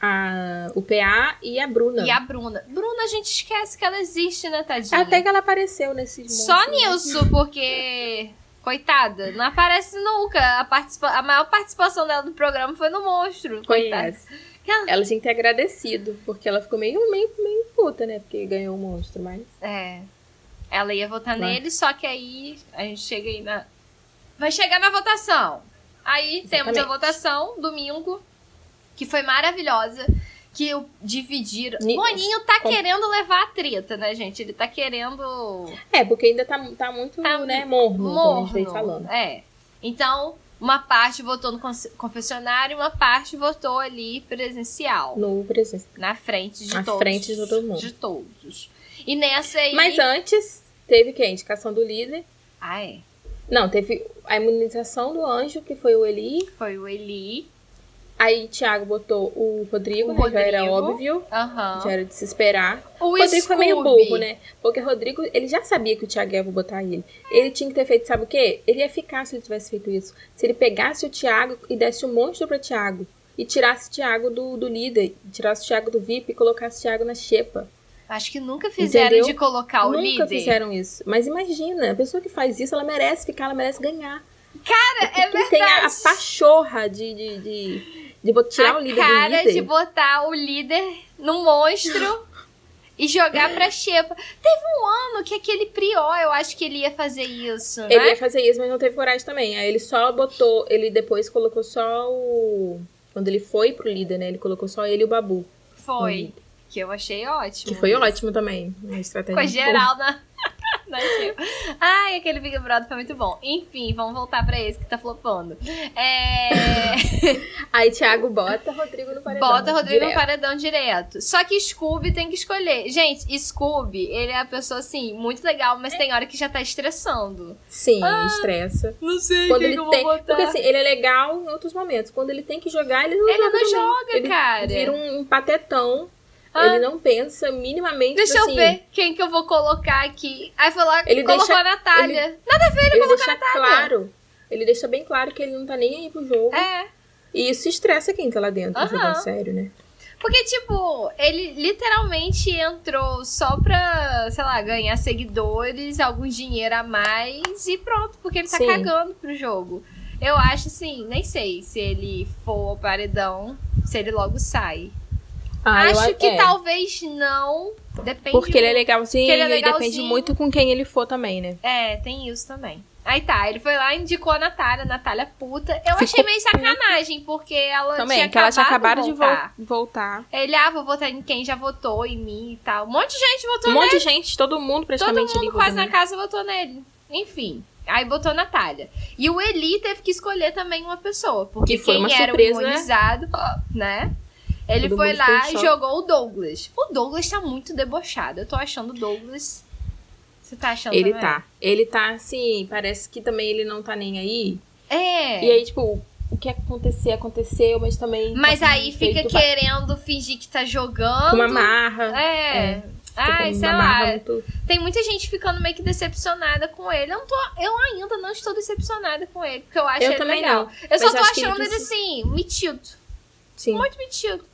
Speaker 3: A, o PA e a Bruna.
Speaker 2: E a Bruna. Bruna, a gente esquece que ela existe, né, tadinha?
Speaker 3: Até que ela apareceu nesse
Speaker 2: Só
Speaker 3: monstro, né?
Speaker 2: nisso, porque. Coitada, não aparece nunca. A, participa... a maior participação dela no programa foi no monstro. Coitada.
Speaker 3: Conhece. Ela tinha que ter agradecido, porque ela ficou meio, meio, meio puta, né? Porque ganhou o monstro, mas.
Speaker 2: É. Ela ia votar nele, só que aí a gente chega aí na. Vai chegar na votação. Aí temos a
Speaker 3: Exatamente.
Speaker 2: votação, domingo, que foi maravilhosa. Que dividiram.
Speaker 3: Ni-
Speaker 2: Boninho tá
Speaker 3: com-
Speaker 2: querendo levar a treta, né, gente? Ele tá querendo.
Speaker 3: É, porque ainda tá, tá muito,
Speaker 2: Tá
Speaker 3: né, morno, como a
Speaker 2: morno.
Speaker 3: falando.
Speaker 2: É. Então, uma parte votou no confessionário, uma parte votou ali presencial.
Speaker 3: No presença.
Speaker 2: Na frente de
Speaker 3: Na
Speaker 2: todos.
Speaker 3: frente de todo mundo.
Speaker 2: De todos. E nessa aí.
Speaker 3: Mas antes, teve quem? A indicação do líder.
Speaker 2: Ah, é.
Speaker 3: Não, teve a imunização do anjo, que foi o Eli.
Speaker 2: Foi o Eli.
Speaker 3: Aí Thiago botou o Rodrigo,
Speaker 2: O
Speaker 3: né? Já era
Speaker 2: Rodrigo.
Speaker 3: óbvio.
Speaker 2: Aham.
Speaker 3: Já era de se esperar.
Speaker 2: O
Speaker 3: Rodrigo foi meio
Speaker 2: Scooby.
Speaker 3: burro, né? Porque o Rodrigo, ele já sabia que o Thiago ia botar ele. Ele tinha que ter feito, sabe o quê? Ele ia ficar se ele tivesse feito isso. Se ele pegasse o Thiago e desse um monstro pra Thiago. E tirasse o Thiago do, do líder. Tirasse o Thiago do VIP e colocasse o Thiago na xepa.
Speaker 2: Acho que nunca fizeram
Speaker 3: Entendeu?
Speaker 2: de colocar o
Speaker 3: Nunca
Speaker 2: líder.
Speaker 3: fizeram isso. Mas imagina, a pessoa que faz isso, ela merece ficar, ela merece ganhar.
Speaker 2: Cara, é
Speaker 3: Quem tem a, a
Speaker 2: verdade.
Speaker 3: pachorra de, de, de, de tirar
Speaker 2: a
Speaker 3: o líder
Speaker 2: cara
Speaker 3: do líder.
Speaker 2: de botar o líder no monstro e jogar pra xepa. Teve um ano que aquele Prió, eu acho que ele ia fazer isso, né?
Speaker 3: Ele ia fazer isso, mas não teve coragem também. Aí ele só botou, ele depois colocou só o. Quando ele foi pro líder, né? Ele colocou só ele e o Babu.
Speaker 2: Foi. Que eu achei ótimo.
Speaker 3: Que foi ótimo também. Uma estratégia.
Speaker 2: Com a. Ai, aquele Big Brother foi muito bom. Enfim, vamos voltar pra esse que tá flopando. É...
Speaker 3: Aí Thiago bota Rodrigo no paredão.
Speaker 2: Bota Rodrigo no
Speaker 3: direto.
Speaker 2: paredão direto. Só que Scooby tem que escolher. Gente, Scooby, ele é a pessoa, assim, muito legal, mas tem hora que já tá estressando.
Speaker 3: Sim,
Speaker 2: Ah,
Speaker 3: estressa.
Speaker 2: Não sei
Speaker 3: Quando ele tem. Porque assim, ele é legal em outros momentos. Quando ele tem que jogar, ele não
Speaker 2: Ele
Speaker 3: joga.
Speaker 2: não
Speaker 3: também.
Speaker 2: joga,
Speaker 3: ele
Speaker 2: cara.
Speaker 3: Vira um, um patetão.
Speaker 2: Ah.
Speaker 3: Ele não pensa minimamente.
Speaker 2: Deixa
Speaker 3: assim,
Speaker 2: eu ver quem que eu vou colocar aqui. Aí foi lá,
Speaker 3: Ele
Speaker 2: colocou
Speaker 3: deixa-
Speaker 2: a Natália. Nada a ver, ele,
Speaker 3: Ele
Speaker 2: colocou
Speaker 3: deixa
Speaker 2: a Natália.
Speaker 3: claro. Ele deixa bem claro que ele não tá nem aí pro jogo.
Speaker 2: É.
Speaker 3: E isso estressa quem tá lá dentro,
Speaker 2: Aham.
Speaker 3: jogando sério, né?
Speaker 2: Porque, tipo, ele literalmente entrou só pra, sei lá, ganhar seguidores, algum dinheiro a mais e pronto, porque ele tá
Speaker 3: Sim.
Speaker 2: cagando pro jogo. Eu acho assim, nem sei se ele for ao paredão, se ele logo sai.
Speaker 3: Ah, eu
Speaker 2: acho
Speaker 3: a-
Speaker 2: que
Speaker 3: é,
Speaker 2: talvez não. Depende.
Speaker 3: Porque ele é legalzinho
Speaker 2: ele é
Speaker 3: e depende
Speaker 2: legalzinho.
Speaker 3: muito com quem ele for também, né?
Speaker 2: É, tem isso também. Aí tá, ele foi lá e indicou a Natália, Natália puta. Eu
Speaker 3: Ficou
Speaker 2: achei meio sacanagem, porque ela
Speaker 3: Também,
Speaker 2: tinha
Speaker 3: que ela tinha
Speaker 2: acabado
Speaker 3: acabado de
Speaker 2: voltar.
Speaker 3: vol- voltar.
Speaker 2: Ele, ah, vou votar em quem já votou em mim e tal. Um monte de gente votou
Speaker 3: Um monte de gente, todo mundo
Speaker 2: Todo
Speaker 3: praticamente
Speaker 2: mundo
Speaker 3: ali
Speaker 2: quase na
Speaker 3: nele.
Speaker 2: casa votou nele. Enfim. Aí botou a Natália. E o Eli teve que escolher também uma pessoa. Porque
Speaker 3: Que foi
Speaker 2: quem
Speaker 3: uma
Speaker 2: era
Speaker 3: surpresa,
Speaker 2: o imunizado, né? Ele
Speaker 3: Todo
Speaker 2: foi lá e
Speaker 3: choque.
Speaker 2: jogou o Douglas. O Douglas tá muito debochado. Eu tô achando o Douglas. Você tá achando
Speaker 3: Ele
Speaker 2: também?
Speaker 3: tá. Ele tá assim, parece que também ele não tá nem aí.
Speaker 2: É.
Speaker 3: E aí, tipo, o que acontecer, aconteceu, mas também.
Speaker 2: Mas
Speaker 3: tá
Speaker 2: aí fica querendo fingir que tá jogando.
Speaker 3: Uma marra.
Speaker 2: É. Ai,
Speaker 3: com
Speaker 2: sei
Speaker 3: uma
Speaker 2: lá.
Speaker 3: muito.
Speaker 2: Tem muita gente ficando meio que decepcionada com ele. Eu, não tô, eu ainda não estou decepcionada com ele, porque eu acho
Speaker 3: Eu
Speaker 2: ele
Speaker 3: também
Speaker 2: legal.
Speaker 3: não.
Speaker 2: Eu só
Speaker 3: Mas
Speaker 2: tô
Speaker 3: ele
Speaker 2: achando ele,
Speaker 3: precisa-
Speaker 2: assim, metido.
Speaker 3: Sim.
Speaker 2: Muito metido.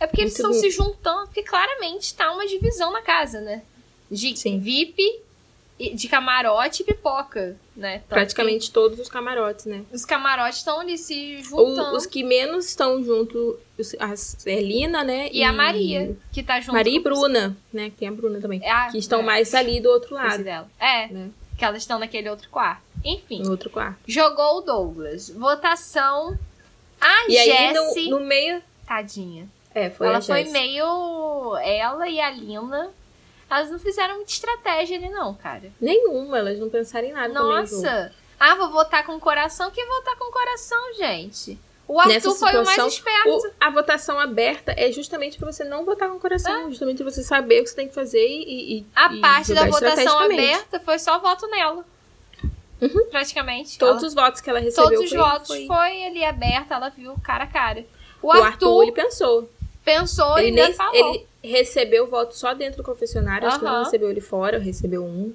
Speaker 2: É porque eles
Speaker 3: Muito
Speaker 2: estão se juntando, porque claramente tá uma divisão na casa, né? De
Speaker 3: Sim.
Speaker 2: VIP, e- de camarote e pipoca, né? Tanto
Speaker 3: Praticamente todos os camarotes, né?
Speaker 2: Os camarotes estão ali se
Speaker 3: O-
Speaker 2: juntando.
Speaker 3: os que menos estão junto, os- as, é né?
Speaker 2: E a Maria, que tá junto
Speaker 3: Maria e Bruna, né? Que tem a Bruna também.
Speaker 2: É a-
Speaker 3: Que estão
Speaker 2: é,
Speaker 3: mais ali do outro lado,
Speaker 2: dela. É,
Speaker 3: né?
Speaker 2: que elas estão naquele outro quarto. Enfim.
Speaker 3: No outro quarto.
Speaker 2: Jogou o Douglas. Votação. A
Speaker 3: E aí,
Speaker 2: Jessie.
Speaker 3: no, no meio.
Speaker 2: Tadinha.
Speaker 3: É, foi
Speaker 2: ela foi meio. Ela e a Lina. Elas não fizeram muita estratégia ali, não, cara.
Speaker 3: Nenhuma, elas não pensaram em nada.
Speaker 2: Nossa. Ah, vou votar com o coração. Que votar com o coração, gente? O Arthur
Speaker 3: Nessa
Speaker 2: foi o mais
Speaker 3: situação,
Speaker 2: esperto.
Speaker 3: O- a votação aberta é justamente pra você não votar com o coração,
Speaker 2: Ah.
Speaker 3: justamente pra você saber o que você tem que fazer e. e-
Speaker 2: A
Speaker 3: e
Speaker 2: parte da votação aberta foi só voto nela. Praticamente.
Speaker 3: Todos
Speaker 2: Ela-
Speaker 3: os votos que ela recebeu.
Speaker 2: todos os
Speaker 3: foi,
Speaker 2: votos
Speaker 3: foi-
Speaker 2: foi... ali aberta, ela viu cara a cara. O,
Speaker 3: O
Speaker 2: Arthur,
Speaker 3: Arthur, ele pensou.
Speaker 2: Pensou e
Speaker 3: Ele,
Speaker 2: ainda
Speaker 3: nem,
Speaker 2: falou.
Speaker 3: ele recebeu o voto só dentro do confessionário, acho que não recebeu ele fora, recebeu um.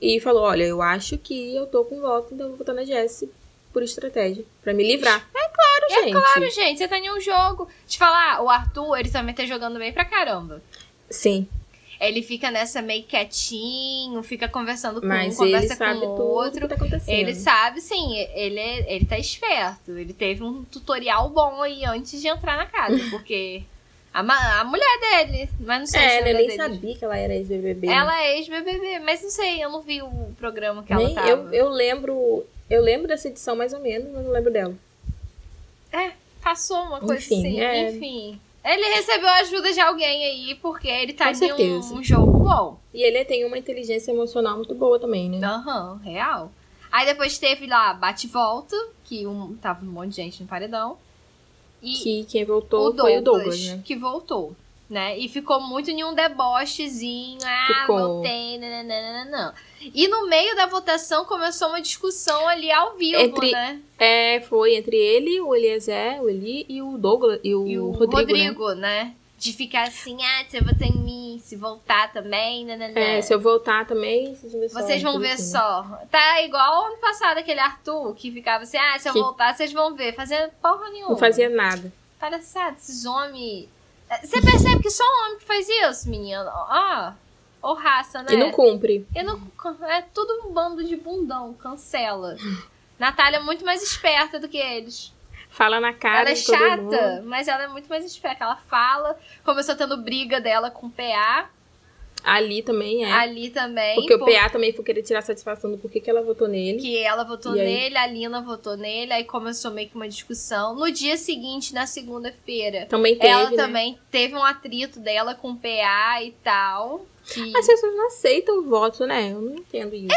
Speaker 3: E falou: Olha, eu acho que eu tô com voto, então eu vou votar na Jessie por estratégia. Pra me livrar. É claro, gente.
Speaker 2: Claro, gente, você tá em um jogo. Te falar, o Arthur, ele também tá jogando bem pra caramba.
Speaker 3: Sim,
Speaker 2: Ele fica nessa meio quietinho, fica conversando com
Speaker 3: mas
Speaker 2: um, conversa com o outro.
Speaker 3: tá.
Speaker 2: Ele sabe, sim, ele, ele tá esperto. Ele teve um tutorial bom aí antes de entrar na casa, porque A, a mulher dele, mas não sei se
Speaker 3: É,
Speaker 2: a
Speaker 3: eu nem
Speaker 2: dele.
Speaker 3: sabia que ela era ex-BBB. né?
Speaker 2: Ela é ex-BBB, mas não sei, eu não vi o programa que ela
Speaker 3: Nem-
Speaker 2: tava.
Speaker 3: eu, eu lembro. Eu lembro dessa edição mais ou menos, mas não lembro dela.
Speaker 2: É, passou uma coisa
Speaker 3: Enfim,
Speaker 2: assim.
Speaker 3: é.
Speaker 2: Enfim. Ele recebeu a ajuda de alguém aí, porque ele tá
Speaker 3: Com
Speaker 2: em um, um jogo bom.
Speaker 3: E ele tem uma inteligência emocional muito boa também, né?
Speaker 2: Aham, real. Aí depois teve lá Bate e Volta, que um, tava um monte de gente no paredão. E
Speaker 3: Que quem voltou
Speaker 2: o
Speaker 3: foi o
Speaker 2: Douglas,
Speaker 3: Douglas, né?
Speaker 2: que voltou. Né? E ficou muito em um debochezinho. Ah,
Speaker 3: Ficou.
Speaker 2: voltei, nananana. E no meio da votação começou uma discussão ali ao vivo,
Speaker 3: Entre
Speaker 2: né?
Speaker 3: É, foi entre ele, o Eliezer, o Eli e o Douglas e o,
Speaker 2: E o
Speaker 3: Rodrigo,
Speaker 2: Rodrigo,
Speaker 3: né?
Speaker 2: né? De ficar assim, ah, você vota em mim, se voltar também, nananã.
Speaker 3: É, se eu voltar também, vocês vão ver só.
Speaker 2: Vocês vão ver
Speaker 3: assim.
Speaker 2: só. Tá igual ano passado aquele Arthur que ficava assim, ah, se eu
Speaker 3: Que-
Speaker 2: voltar, vocês vão ver. Fazendo porra nenhuma.
Speaker 3: Não fazia nada.
Speaker 2: Palhaçada, esses homens. Você percebe que só um homem que faz isso, menino? Ó, ou raça, né?
Speaker 3: E não cumpre.
Speaker 2: E não- É tudo um bando de bundão, cancela. Natália é muito mais esperta do que eles.
Speaker 3: Fala na cara
Speaker 2: ela é chata, mas ela é muito mais esperta. Ela fala, começou tendo briga dela com o PA,
Speaker 3: Ali também é.
Speaker 2: ali também.
Speaker 3: porque o
Speaker 2: por-
Speaker 3: PA também foi querer tirar satisfação do porquê que ela votou nele.
Speaker 2: Que ela votou
Speaker 3: E aí?
Speaker 2: nele, a Lina votou nele, aí começou meio que uma discussão. No dia seguinte, na segunda-feira,
Speaker 3: Também teve,
Speaker 2: ela
Speaker 3: né?
Speaker 2: também teve um atrito dela com o PA e tal. Que...
Speaker 3: As pessoas não aceitam o voto, né? Eu não entendo isso.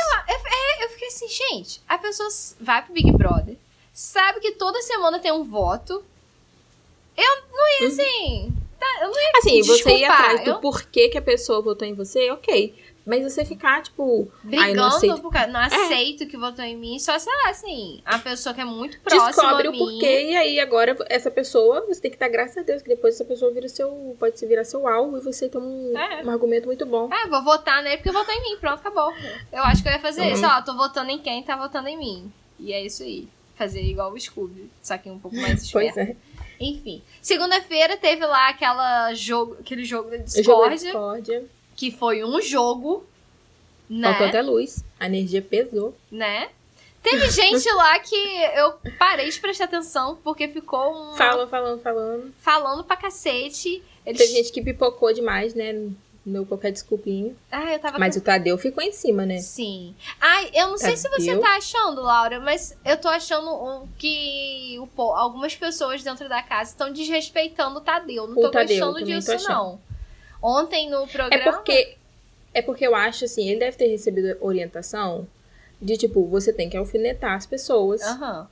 Speaker 2: Eu fiquei assim, gente, a pessoa vai pro Big Brother, sabe que toda semana tem um voto. Eu não ia assim. Tá, eu não ia
Speaker 3: Assim, você ir atrás do
Speaker 2: eu-
Speaker 3: porquê que a pessoa votou em você, ok. Mas você ficar, tipo, ai, não
Speaker 2: brigando
Speaker 3: aceito. É.
Speaker 2: por causa. Não aceito que votou em mim. Só, sei lá, assim, a pessoa que é muito próxima
Speaker 3: Descobre o
Speaker 2: mim.
Speaker 3: porquê, e aí agora essa pessoa, você tem que dar graças a Deus, que depois essa pessoa vira seu. Pode se virar seu alvo e você toma um,
Speaker 2: É.
Speaker 3: um argumento muito bom.
Speaker 2: Ah, vou votar nele porque votou em mim. Pronto, acabou. Eu acho que eu ia fazer
Speaker 3: Uhum.
Speaker 2: isso. Ó, tô votando em quem tá votando em mim. E é isso aí. Fazer igual o Scooby. Só que um pouco mais
Speaker 3: Pois
Speaker 2: esperto.
Speaker 3: é.
Speaker 2: Enfim. Segunda-feira teve lá aquela jogo, aquele jogo da
Speaker 3: discórdia.
Speaker 2: Que foi um jogo.
Speaker 3: Faltou
Speaker 2: Né?
Speaker 3: até luz. A energia pesou.
Speaker 2: né? Teve gente lá que eu parei de prestar atenção porque ficou um-
Speaker 3: Fala, falando, falando.
Speaker 2: falando pra cacete. Eles...
Speaker 3: Teve gente que pipocou demais, né? Deu qualquer desculpinha.
Speaker 2: Ah, eu tava
Speaker 3: Mas o Tadeu ficou em cima, né?
Speaker 2: Sim. Ai, eu não sei se você
Speaker 3: Tadeu?
Speaker 2: tá achando, Laura, mas eu tô achando que o algumas pessoas dentro da casa estão desrespeitando o Tadeu. Não
Speaker 3: O
Speaker 2: tô
Speaker 3: Tadeu,
Speaker 2: gostando disso,
Speaker 3: tô achando.
Speaker 2: não. Ontem no
Speaker 3: É
Speaker 2: programa.
Speaker 3: porque. É porque eu acho assim, ele deve ter recebido orientação de tipo, você tem que alfinetar as pessoas.
Speaker 2: Aham.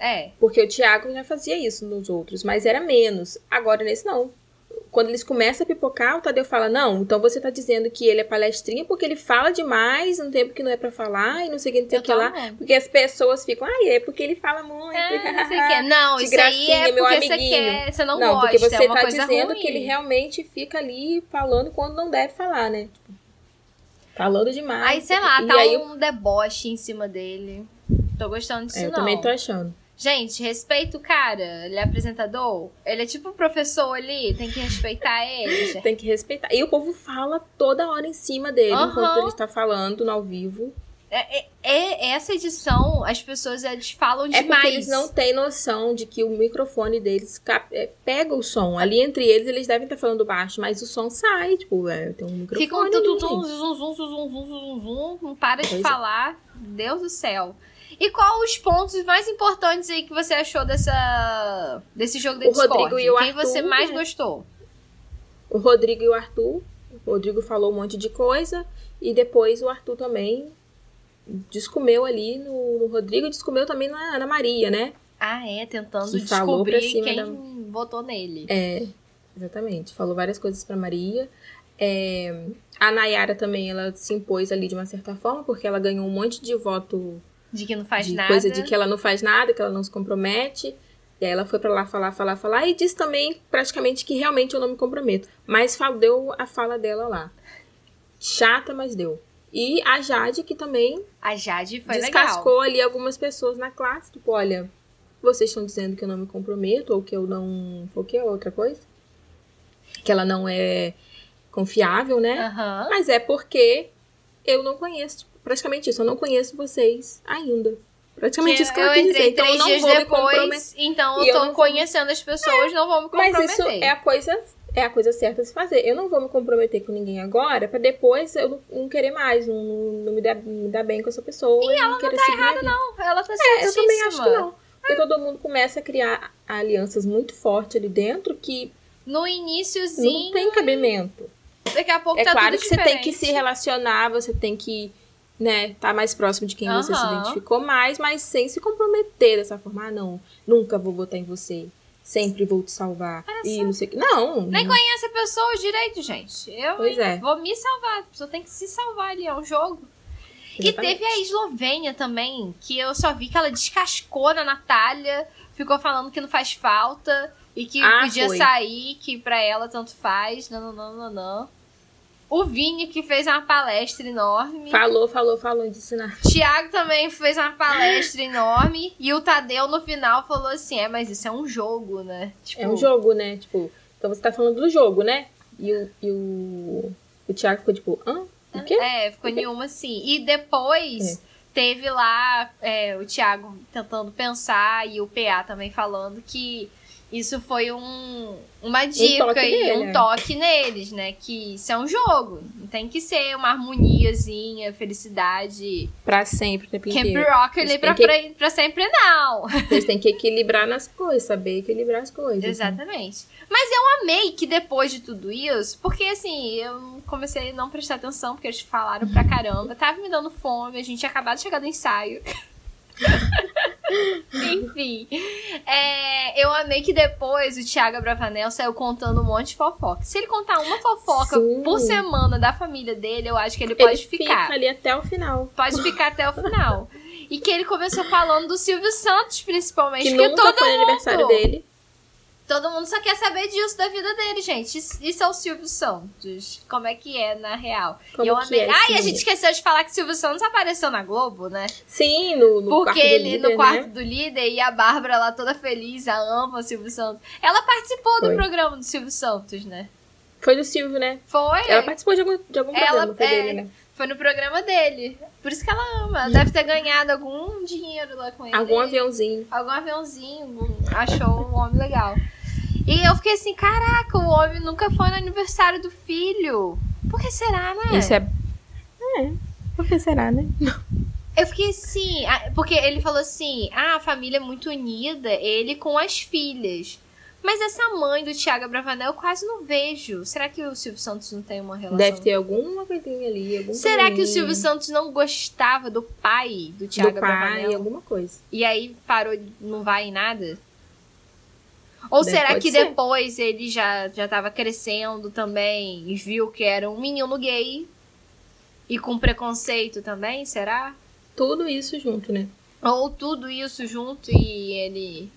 Speaker 2: É.
Speaker 3: Porque o Thiago já fazia isso nos outros, mas era menos. Agora nesse não. Quando eles começam a pipocar, o Tadeu fala: Não, então você tá dizendo que ele é palestrinha porque ele fala demais no tempo que não é pra falar e não sei o que, não sei o
Speaker 2: Eu
Speaker 3: que lá. Porque as pessoas ficam, ai, é porque ele fala muito.
Speaker 2: É, não sei o quê. Não, isso aí é
Speaker 3: gracinha, meu
Speaker 2: porque você
Speaker 3: amiguinho.
Speaker 2: quer, você não,
Speaker 3: Não,
Speaker 2: gosta,
Speaker 3: porque você
Speaker 2: é
Speaker 3: tá dizendo
Speaker 2: ruim.
Speaker 3: que ele realmente fica ali falando quando não deve falar, né? Falando demais.
Speaker 2: Aí, sei lá,
Speaker 3: E
Speaker 2: tá
Speaker 3: aí,
Speaker 2: um deboche em cima dele. Tô gostando disso,
Speaker 3: é, eu
Speaker 2: não.
Speaker 3: também tô achando.
Speaker 2: Gente, respeita o cara. Ele é apresentador. Ele é tipo um professor ali. Tem que respeitar ele.
Speaker 3: Tem que respeitar. E o povo fala toda hora em cima dele
Speaker 2: Aham.
Speaker 3: enquanto ele está falando no ao vivo.
Speaker 2: É, é- é- essa edição, as pessoas eles falam
Speaker 3: É
Speaker 2: demais.
Speaker 3: porque eles não têm noção de que o microfone deles é, pega o som. Ali entre eles, eles devem estar falando baixo, mas o som sai. Tipo, é, tem um microfone.
Speaker 2: Ficam tudo zum, zum, zum, zum, zum, zum, zum, zum, não para de
Speaker 3: Pois é.
Speaker 2: falar. Deus do céu. E qual os pontos mais importantes aí que você achou dessa desse jogo da
Speaker 3: O
Speaker 2: Discord?
Speaker 3: Rodrigo e o
Speaker 2: Quem
Speaker 3: Arthur,
Speaker 2: você mais gostou?
Speaker 3: O Rodrigo e o Arthur. O Rodrigo falou um monte de coisa. E depois o Arthur também descomeu ali no, no Rodrigo e descomeu também na Ana Maria, né?
Speaker 2: Ah, é, tentando
Speaker 3: Que
Speaker 2: descobrir quem
Speaker 3: da-
Speaker 2: votou nele.
Speaker 3: É, exatamente. Falou várias coisas pra Maria. É, a Nayara também, ela se impôs ali de uma certa forma, porque ela ganhou um monte de voto
Speaker 2: De que não faz
Speaker 3: de
Speaker 2: nada.
Speaker 3: coisa de que ela não faz nada, que ela não se compromete. E aí ela foi pra lá falar, falar, falar e disse também praticamente que realmente eu não me comprometo. Mas deu a fala dela lá. Chata, mas deu. E a Jade, que também
Speaker 2: A Jade foi
Speaker 3: descascou
Speaker 2: legal.
Speaker 3: ali algumas pessoas na classe, tipo, olha, vocês estão dizendo que eu não me comprometo, ou que eu não. Ou que é outra coisa? Que ela não é confiável, né?
Speaker 2: Aham.
Speaker 3: Mas é porque eu não conheço, tipo, praticamente isso, eu não conheço vocês ainda. Praticamente
Speaker 2: Que
Speaker 3: isso que eu,
Speaker 2: eu
Speaker 3: quis dizer. Então eu não vou me comprometer.
Speaker 2: depois, então
Speaker 3: E
Speaker 2: eu
Speaker 3: eu
Speaker 2: tô
Speaker 3: não me-
Speaker 2: conhecendo as pessoas, não vou me
Speaker 3: Mas
Speaker 2: comprometer.
Speaker 3: isso é a coisa é a coisa certa a se fazer. Eu não vou me comprometer com ninguém agora pra depois eu não, não querer mais, não, não, não me, dar, me dar bem com essa pessoa. E ela não querer tá errada,
Speaker 2: Não, ela tá
Speaker 3: É,
Speaker 2: certíssima.
Speaker 3: eu também acho que não. Porque todo mundo começa a criar alianças muito fortes ali dentro que
Speaker 2: No iníciozinho,
Speaker 3: não tem cabimento.
Speaker 2: daqui a pouco
Speaker 3: É
Speaker 2: tá
Speaker 3: claro que você tem que
Speaker 2: diferente.
Speaker 3: se relacionar, você tem que, né, tá mais próximo de quem você se identificou mais, mas sem se comprometer dessa forma. Ah, não, nunca vou votar em você. Sempre vou te salvar. E não sei o que. Não.
Speaker 2: Nem
Speaker 3: não.
Speaker 2: conhece a pessoa direito, gente. Eu
Speaker 3: Pois é.
Speaker 2: vou me salvar. A pessoa tem que se salvar ali, é um jogo. E
Speaker 3: Exatamente.
Speaker 2: teve a Eslovênia também, que eu só vi que ela descascou na Natália, ficou falando que não faz falta e que
Speaker 3: Ah,
Speaker 2: podia
Speaker 3: foi.
Speaker 2: sair, que pra ela tanto faz. Não, não, não, não, não. O Vini que fez uma palestra enorme.
Speaker 3: Falou, falou, falou de ensinar.
Speaker 2: Tiago também fez uma palestra enorme. E o Tadeu no final falou assim: é, mas isso é um jogo, né? Tipo,
Speaker 3: É um jogo, né? Tipo, então você tá falando do jogo, né? E o, e o, o Thiago ficou tipo, hã? O quê?
Speaker 2: É, ficou nenhuma assim. E depois
Speaker 3: É.
Speaker 2: teve lá é, o Thiago tentando pensar e o PA também falando que isso foi um, uma dica
Speaker 3: toque
Speaker 2: e um toque neles, né? Que isso é um jogo. Tem que ser uma harmoniazinha, felicidade.
Speaker 3: Pra sempre, tempo
Speaker 2: Camp. Rockers
Speaker 3: Eles
Speaker 2: pra, pra, pra sempre não.
Speaker 3: Vocês têm que equilibrar nas coisas, saber equilibrar as coisas. né?
Speaker 2: Exatamente. Mas eu amei que depois de tudo isso, porque assim, eu comecei a não prestar atenção, porque eles falaram pra caramba, tava me dando fome, a gente tinha acabado de chegar do ensaio. Enfim, é, eu amei que depois o Thiago Bravanel saiu contando um monte de fofoca. Se ele contar uma fofoca
Speaker 3: Sim.
Speaker 2: por semana da família dele, eu acho que ele
Speaker 3: Ele
Speaker 2: pode
Speaker 3: fica
Speaker 2: ficar.
Speaker 3: ali até o final.
Speaker 2: Pode ficar até o final. E que ele começou falando do Silvio Santos, principalmente,
Speaker 3: Que
Speaker 2: porque
Speaker 3: nunca
Speaker 2: todo
Speaker 3: foi
Speaker 2: mundo...
Speaker 3: aniversário dele.
Speaker 2: Todo mundo só quer saber disso da vida dele, gente. Isso, isso é o Silvio Santos. Como é que é na real.
Speaker 3: Como
Speaker 2: eu amei.
Speaker 3: é,
Speaker 2: ah, e a gente esqueceu de falar que o Silvio Santos apareceu na Globo, né?
Speaker 3: Sim, no, no
Speaker 2: Porque
Speaker 3: quarto do
Speaker 2: ele
Speaker 3: líder,
Speaker 2: no quarto
Speaker 3: né?
Speaker 2: do líder e a Bárbara lá toda feliz, a ama o Silvio Santos. Ela participou do
Speaker 3: Foi.
Speaker 2: programa do Silvio Santos, né?
Speaker 3: Foi do Silvio, né?
Speaker 2: Foi.
Speaker 3: Ela participou de algum, de algum
Speaker 2: Ela-
Speaker 3: programa, foi
Speaker 2: é,
Speaker 3: dele, né?
Speaker 2: Foi no programa dele. Por isso que ela ama. Ela deve ter ganhado algum dinheiro lá com ele.
Speaker 3: Algum aviãozinho.
Speaker 2: algum aviãozinho, achou um homem legal. E eu fiquei assim, caraca, o homem nunca foi no aniversário do filho. Por que será, né?
Speaker 3: Isso é... É, por que será, né?
Speaker 2: Eu fiquei assim, porque ele falou assim, ah, a família é muito unida, ele com as filhas. Mas essa mãe do Thiago Bravanel eu quase não vejo. Será que o Silvio Santos não tem uma relação?
Speaker 3: Deve ter alguma coisinha ali, algum
Speaker 2: Será que o Silvio Santos não gostava do pai do Thiago
Speaker 3: do pai,
Speaker 2: Bravanel?
Speaker 3: alguma coisa.
Speaker 2: E aí parou, de- não vai em nada? Ou
Speaker 3: Deve-
Speaker 2: será que
Speaker 3: ser.
Speaker 2: depois ele já, já tava crescendo também e viu que era um menino gay? E com preconceito também, será?
Speaker 3: Tudo isso junto, né?
Speaker 2: Ou tudo isso junto e ele.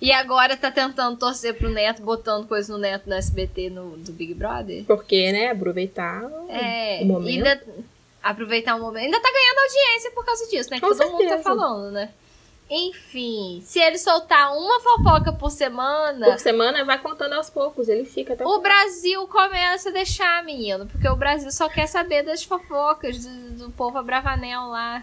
Speaker 2: E agora tá tentando torcer pro neto, botando coisa no neto no SBT no, do Big Brother?
Speaker 3: Porque, né, aproveitar
Speaker 2: É,
Speaker 3: o momento.
Speaker 2: ainda aproveitar o momento. Ainda tá ganhando audiência por causa disso, né? Que
Speaker 3: Com
Speaker 2: todo mundo tá
Speaker 3: certeza.
Speaker 2: falando, né? Enfim, se ele soltar uma fofoca por semana,
Speaker 3: Por semana vai contando aos poucos, ele fica até
Speaker 2: o Brasil começa a deixar, menino. Porque o Brasil só quer saber das fofocas do, do povo Abravanel lá.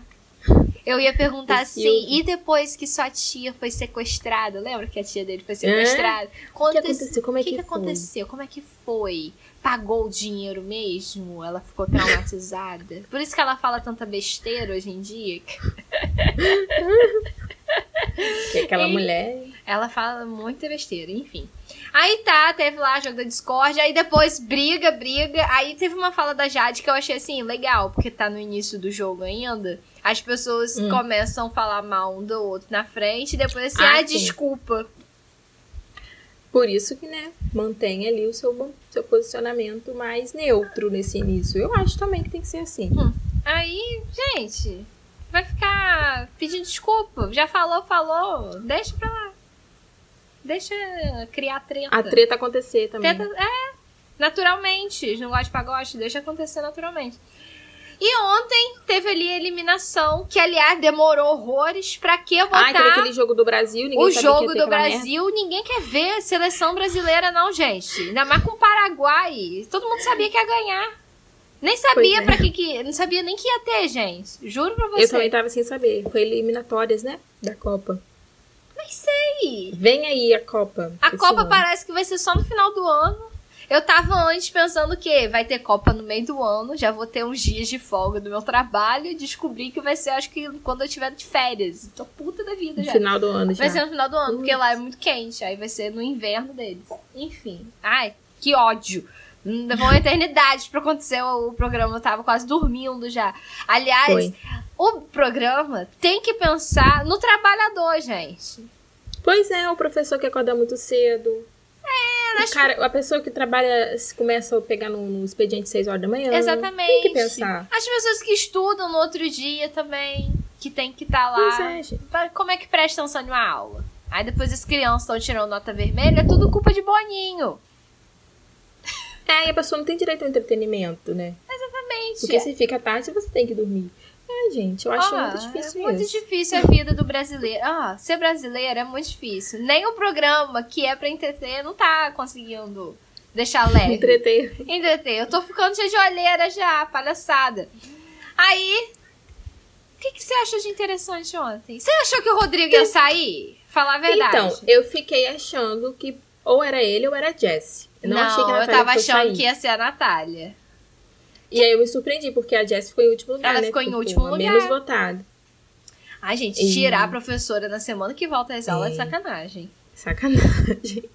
Speaker 2: Eu ia perguntar assim,
Speaker 3: Silvio.
Speaker 2: e depois que sua tia foi sequestrada? Lembra que a tia dele foi sequestrada?
Speaker 3: O que aconteceu? Como é
Speaker 2: que,
Speaker 3: que,
Speaker 2: que aconteceu? Como é que foi? Pagou o dinheiro mesmo? Ela ficou traumatizada? Por isso que ela fala tanta besteira hoje em dia.
Speaker 3: Que aquela
Speaker 2: Ei.
Speaker 3: mulher.
Speaker 2: Ela fala muita besteira, enfim. Aí tá, teve lá jogo da Discord, aí depois briga, briga. Aí teve uma fala da Jade que eu achei assim, legal, porque tá no início do jogo ainda. As pessoas
Speaker 3: Hum.
Speaker 2: começam a falar mal um do outro na frente, e depois assim,
Speaker 3: Ah,
Speaker 2: ah, desculpa.
Speaker 3: Por isso que, né, mantém ali o seu, seu posicionamento mais neutro nesse início. Eu acho também que tem que ser assim.
Speaker 2: Aí, gente, vai ficar pedindo desculpa. Já falou, falou. Deixa pra lá. Deixa criar treta.
Speaker 3: A treta acontecer também.
Speaker 2: Treta- é, naturalmente. Eles não gostam de pagode, deixa acontecer naturalmente. E ontem teve ali a eliminação, que aliás demorou horrores. Pra que botar
Speaker 3: Ah, teve aquele jogo do Brasil, ninguém
Speaker 2: o jogo do
Speaker 3: aquela merda.
Speaker 2: Brasil? Ninguém quer ver a seleção brasileira, não, gente. Ainda mais com o Paraguai. Todo mundo sabia que ia ganhar. Nem sabia
Speaker 3: Pois é.
Speaker 2: pra que que. Não sabia nem que ia ter, gente. Juro pra você.
Speaker 3: Eu também tava sem saber. Foi eliminatórias, né? Da Copa.
Speaker 2: Nem sei.
Speaker 3: Vem aí a Copa.
Speaker 2: A Copa
Speaker 3: ano.
Speaker 2: parece que vai ser só no final do ano. Eu tava antes pensando que vai ter Copa no meio do ano, já vou ter uns dias de folga do meu trabalho e descobri que vai ser, acho que quando eu tiver de férias. Tô puta da vida
Speaker 3: No
Speaker 2: já.
Speaker 3: final do ano já.
Speaker 2: Vai ser no final do ano, porque lá é muito quente, aí vai ser no inverno deles. Enfim. Ai, que ódio. Levou uma eternidade pra acontecer o programa, eu tava quase dormindo já. Aliás,
Speaker 3: Foi.
Speaker 2: o programa tem que pensar no trabalhador, gente.
Speaker 3: Pois é, o professor que acorda muito cedo. É, cara, a pessoa que trabalha, se começa a pegar no, expediente 6 horas da manhã.
Speaker 2: Exatamente.
Speaker 3: Tem que pensar.
Speaker 2: As pessoas que estudam no outro dia também, que tem que estar lá.
Speaker 3: Pois é.
Speaker 2: Pra- Como é que presta atenção em uma aula? Aí depois as crianças estão tirando nota vermelha, é tudo culpa de Boninho.
Speaker 3: É, e a pessoa não tem direito ao entretenimento, né?
Speaker 2: Exatamente.
Speaker 3: Porque se fica tarde, você tem que dormir. É, gente, eu acho
Speaker 2: Ah,
Speaker 3: muito difícil
Speaker 2: é muito
Speaker 3: isso.
Speaker 2: difícil a vida do brasileiro. Ah, ser brasileiro é muito difícil. Nem o programa que é pra entreter não tá conseguindo deixar leve.
Speaker 3: Entreter.
Speaker 2: Entreter. Eu tô ficando cheia de olheira já, palhaçada. Aí, o que, que você achou de interessante ontem? Você achou que o Rodrigo ia sair? Falar a verdade.
Speaker 3: Então, eu fiquei achando que ou era ele ou era a Jessie. Eu não, achei que a
Speaker 2: eu
Speaker 3: Natália
Speaker 2: tava
Speaker 3: fosse
Speaker 2: achando
Speaker 3: sair.
Speaker 2: que ia ser a Natália.
Speaker 3: E aí eu me surpreendi, porque a Jessie ficou em último lugar,
Speaker 2: Ela
Speaker 3: né?
Speaker 2: ficou em
Speaker 3: Tipo,
Speaker 2: último lugar.
Speaker 3: menos votada.
Speaker 2: Ai, gente,
Speaker 3: E-
Speaker 2: tirar a professora na semana que volta às aulas é
Speaker 3: É.
Speaker 2: sacanagem.
Speaker 3: Sacanagem.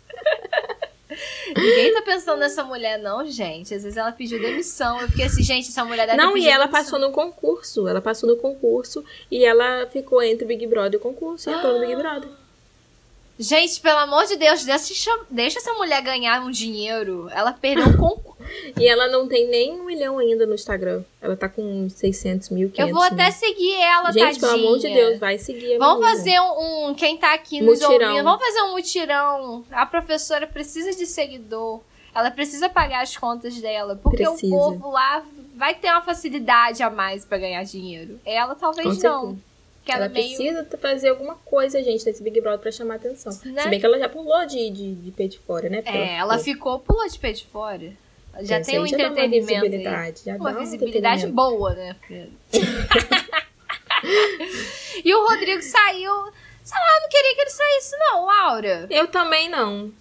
Speaker 2: Ninguém tá pensando nessa mulher, não, gente. Às vezes ela pediu demissão. Eu fiquei assim, gente, essa mulher deve
Speaker 3: Não, e ela
Speaker 2: demissão.
Speaker 3: passou no concurso. Ela passou no concurso e ela ficou entre o Big Brother e o concurso e entrou no Big Brother.
Speaker 2: Gente, pelo amor de Deus, deixa, deixa essa mulher ganhar um dinheiro. Ela perdeu um concurso.
Speaker 3: E ela não tem nem um milhão ainda no Instagram. Ela tá com 600 mil, 500
Speaker 2: Eu vou até
Speaker 3: mil.
Speaker 2: seguir ela,
Speaker 3: Gente,
Speaker 2: tadinha.
Speaker 3: pelo amor de Deus, vai seguir a
Speaker 2: Vamos fazer um, um- Quem tá aqui nos
Speaker 3: Mutirão.
Speaker 2: ouvindo, vamos fazer um mutirão. A professora precisa de seguidor. Ela precisa pagar as contas dela. Porque
Speaker 3: Precisa.
Speaker 2: o povo lá vai ter uma facilidade a mais pra ganhar dinheiro. Ela talvez não. Que ela,
Speaker 3: Ela
Speaker 2: é meio.
Speaker 3: precisa fazer alguma coisa, gente, nesse Big Brother pra chamar atenção.
Speaker 2: Né?
Speaker 3: Se bem que ela já pulou de, de, de pé de fora, né? Porque
Speaker 2: É, ela ficou pulou de pé de fora. Já
Speaker 3: Esse
Speaker 2: tem um
Speaker 3: dá uma
Speaker 2: entretenimento. aí.
Speaker 3: visibilidade, já
Speaker 2: Uma
Speaker 3: dá um
Speaker 2: visibilidade
Speaker 3: entretenimento.
Speaker 2: boa, né? e o Rodrigo saiu. Sei lá, eu não queria que ele saísse, não, Laura.
Speaker 3: Eu também não.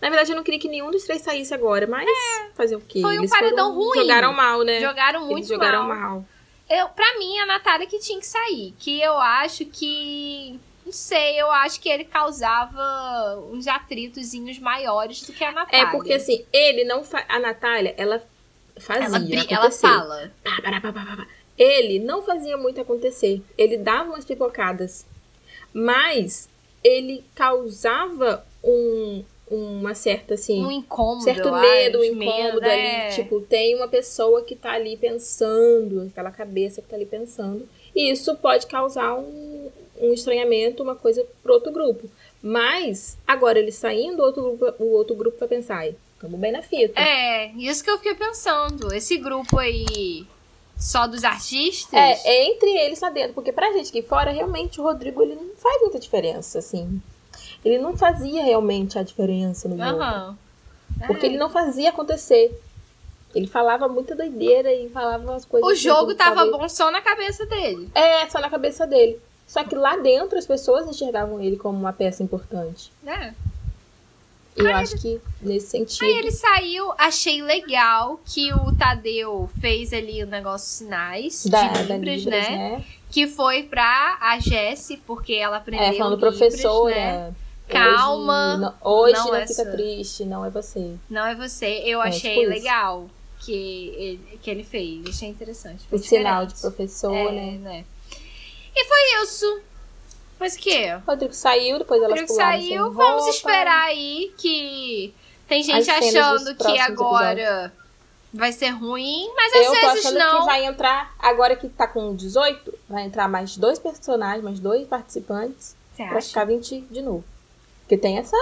Speaker 3: Na verdade, eu não queria que nenhum dos três saísse agora, mas fazer o quê?
Speaker 2: É. Foi um
Speaker 3: Eles
Speaker 2: paredão
Speaker 3: foram-
Speaker 2: ruim.
Speaker 3: Jogaram mal, né?
Speaker 2: Jogaram muito
Speaker 3: Eles jogaram
Speaker 2: mal.
Speaker 3: mal.
Speaker 2: Eu, pra mim, a Natália que tinha que sair. Que eu acho que. Não sei, eu acho que ele causava uns atritozinhos maiores do que a Natália.
Speaker 3: É porque assim, ele não fa... a Natália, ela fazia
Speaker 2: ela, ela fala.
Speaker 3: Ele não fazia muito acontecer. Ele dava umas pipocadas. Mas ele causava um, uma certa assim,
Speaker 2: Um incômodo.
Speaker 3: certo medo, um
Speaker 2: acho,
Speaker 3: incômodo
Speaker 2: medo,
Speaker 3: ali.
Speaker 2: é.
Speaker 3: Tipo, tem uma pessoa que tá ali pensando, aquela cabeça que tá ali pensando. E isso pode causar um, um estranhamento, uma coisa pro outro grupo. Mas, agora ele saindo, o outro grupo, o outro grupo vai pensar, ai, tamo bem na fita.
Speaker 2: É, isso que eu fiquei pensando. Esse grupo aí, só dos artistas.
Speaker 3: É, é entre eles lá dentro, porque pra gente aqui fora, realmente o Rodrigo ele não faz muita diferença, assim. Ele não fazia realmente a diferença no jogo.
Speaker 2: Aham.
Speaker 3: Porque
Speaker 2: É.
Speaker 3: ele não fazia acontecer. Ele falava muita doideira e falava as coisas.
Speaker 2: O
Speaker 3: assim,
Speaker 2: jogo tava bom só na cabeça dele.
Speaker 3: É, só na cabeça dele. Só que lá dentro as pessoas enxergavam ele como uma peça importante.
Speaker 2: né?
Speaker 3: E eu acho que nesse sentido.
Speaker 2: Aí ele saiu, achei legal que o Tadeu fez ali o negócio sinais
Speaker 3: da,
Speaker 2: de Libras,
Speaker 3: Libras,
Speaker 2: né? Que foi pra a Jessie, porque ela aprendeu
Speaker 3: É, falando
Speaker 2: Libras,
Speaker 3: professora.
Speaker 2: né? Calma,
Speaker 3: Hoje não, hoje
Speaker 2: não
Speaker 3: não,
Speaker 2: é
Speaker 3: fica
Speaker 2: só-
Speaker 3: triste, não é você.
Speaker 2: Não é você. Eu
Speaker 3: É,
Speaker 2: achei
Speaker 3: tipo isso.
Speaker 2: legal que ele, que ele fez. Achei interessante. Foi
Speaker 3: O sinal de
Speaker 2: diferente.
Speaker 3: professor,
Speaker 2: é,
Speaker 3: né?
Speaker 2: né? E foi isso. Mas o quê?
Speaker 3: Rodrigo saiu, depois
Speaker 2: O
Speaker 3: elas
Speaker 2: Rodrigo saiu, vamos
Speaker 3: roupa.
Speaker 2: esperar aí que tem gente
Speaker 3: As
Speaker 2: achando que agora vai ser ruim, mas às
Speaker 3: Eu tô
Speaker 2: vezes
Speaker 3: achando
Speaker 2: não.
Speaker 3: que vai entrar, agora que tá com 18, vai entrar mais dois personagens, mais dois participantes,
Speaker 2: Você
Speaker 3: pra
Speaker 2: acha?
Speaker 3: ficar 20 de novo. Porque tem essa,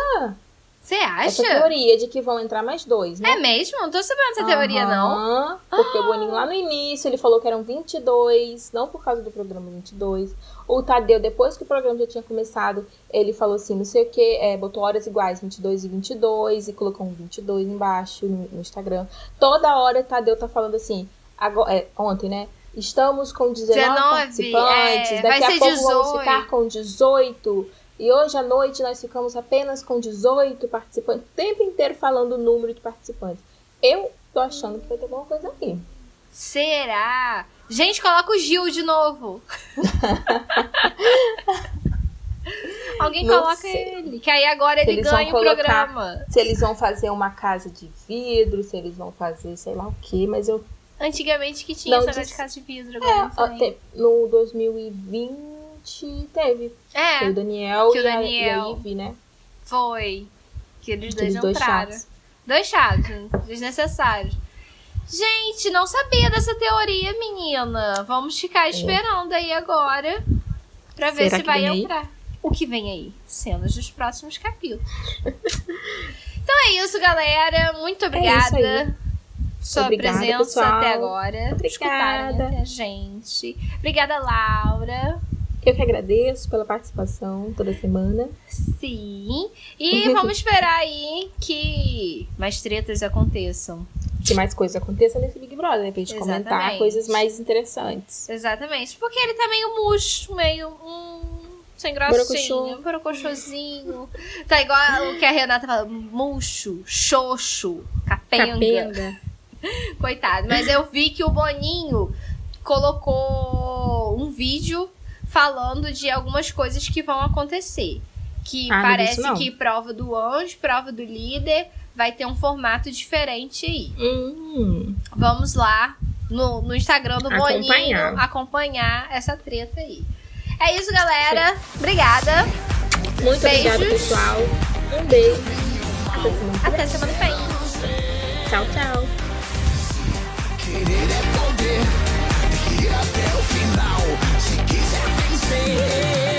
Speaker 2: Você
Speaker 3: essa
Speaker 2: acha?
Speaker 3: teoria de que vão entrar mais dois, né?
Speaker 2: É mesmo? Não tô sabendo essa teoria, não.
Speaker 3: Porque o Boninho lá no início, ele falou que eram 22, não por causa do programa 22. O Tadeu, depois que o programa já tinha começado, ele falou assim, não sei o que, é, botou horas iguais, 22 e 22, e colocou um 22 embaixo no, no Instagram. Toda hora o Tadeu tá falando assim, agora, é, ontem, né? Estamos com 19,
Speaker 2: 19,
Speaker 3: participantes,
Speaker 2: é,
Speaker 3: daqui a pouco vamos
Speaker 2: 18.
Speaker 3: ficar com 18. E hoje à noite nós ficamos apenas com 18 participantes, o tempo inteiro falando o número de participantes. Eu tô achando que vai ter alguma coisa aí.
Speaker 2: Será? Gente, coloca o Gil de novo. Alguém
Speaker 3: Não
Speaker 2: coloca
Speaker 3: sei.
Speaker 2: ele. Que aí agora ele ganha o
Speaker 3: colocar-
Speaker 2: programa.
Speaker 3: Se eles vão fazer uma casa de vidro, se eles vão fazer sei lá o que, mas eu.
Speaker 2: Antigamente que tinha
Speaker 3: Não,
Speaker 2: essa de casa de vidro.
Speaker 3: É,
Speaker 2: Agora
Speaker 3: ó,
Speaker 2: não sei.
Speaker 3: no 2020 teve. Foi
Speaker 2: É,
Speaker 3: o Daniel,
Speaker 2: que o
Speaker 3: e, a, e a
Speaker 2: Daniel-
Speaker 3: Ivy, né?
Speaker 2: foi. Que eles dois
Speaker 3: Aqueles dois
Speaker 2: entraram.
Speaker 3: chatos.
Speaker 2: Dois chatos, desnecessários. Gente, não sabia dessa teoria, menina. Vamos ficar esperando aí agora pra ver
Speaker 3: É. Será
Speaker 2: se vai
Speaker 3: vem aí?
Speaker 2: entrar. O que vem aí? Cenas dos próximos capítulos. então é isso, galera. Muito obrigada.
Speaker 3: É.
Speaker 2: Sua
Speaker 3: Obrigada,
Speaker 2: presença
Speaker 3: pessoal.
Speaker 2: até agora. escutarem
Speaker 3: Obrigada.
Speaker 2: até a gente. Obrigada, Laura.
Speaker 3: Eu que agradeço pela participação toda semana.
Speaker 2: Sim. E vamos esperar aí que mais tretas aconteçam.
Speaker 3: Que mais coisas aconteçam nesse Big Brother, né? Pra gente comentar
Speaker 2: Exatamente.
Speaker 3: coisas mais interessantes.
Speaker 2: Exatamente. Porque ele tá meio murcho, meio. Hum, sem gracinha.
Speaker 3: Borocochô.
Speaker 2: Borocochosinho. Tá igual o que a Renata fala: murcho, xoxo, capenga.
Speaker 3: Capenga.
Speaker 2: Coitado. Mas eu vi que o Boninho colocou um vídeo falando de algumas coisas que vão acontecer. Que
Speaker 3: Ah,
Speaker 2: parece
Speaker 3: não.
Speaker 2: que prova do anjo, prova do líder, vai ter um formato diferente aí.
Speaker 3: Hum,
Speaker 2: Vamos lá no, no Instagram do
Speaker 3: Acompanhar.
Speaker 2: Boninho acompanhar essa treta aí. É isso, galera. Obrigada.
Speaker 3: muito obrigada,
Speaker 2: Beijos.
Speaker 3: pessoal. Um beijo. Até semana que vem.
Speaker 2: Até semana que vem.
Speaker 3: Tchau, tchau
Speaker 1: final. Se quiser vencer.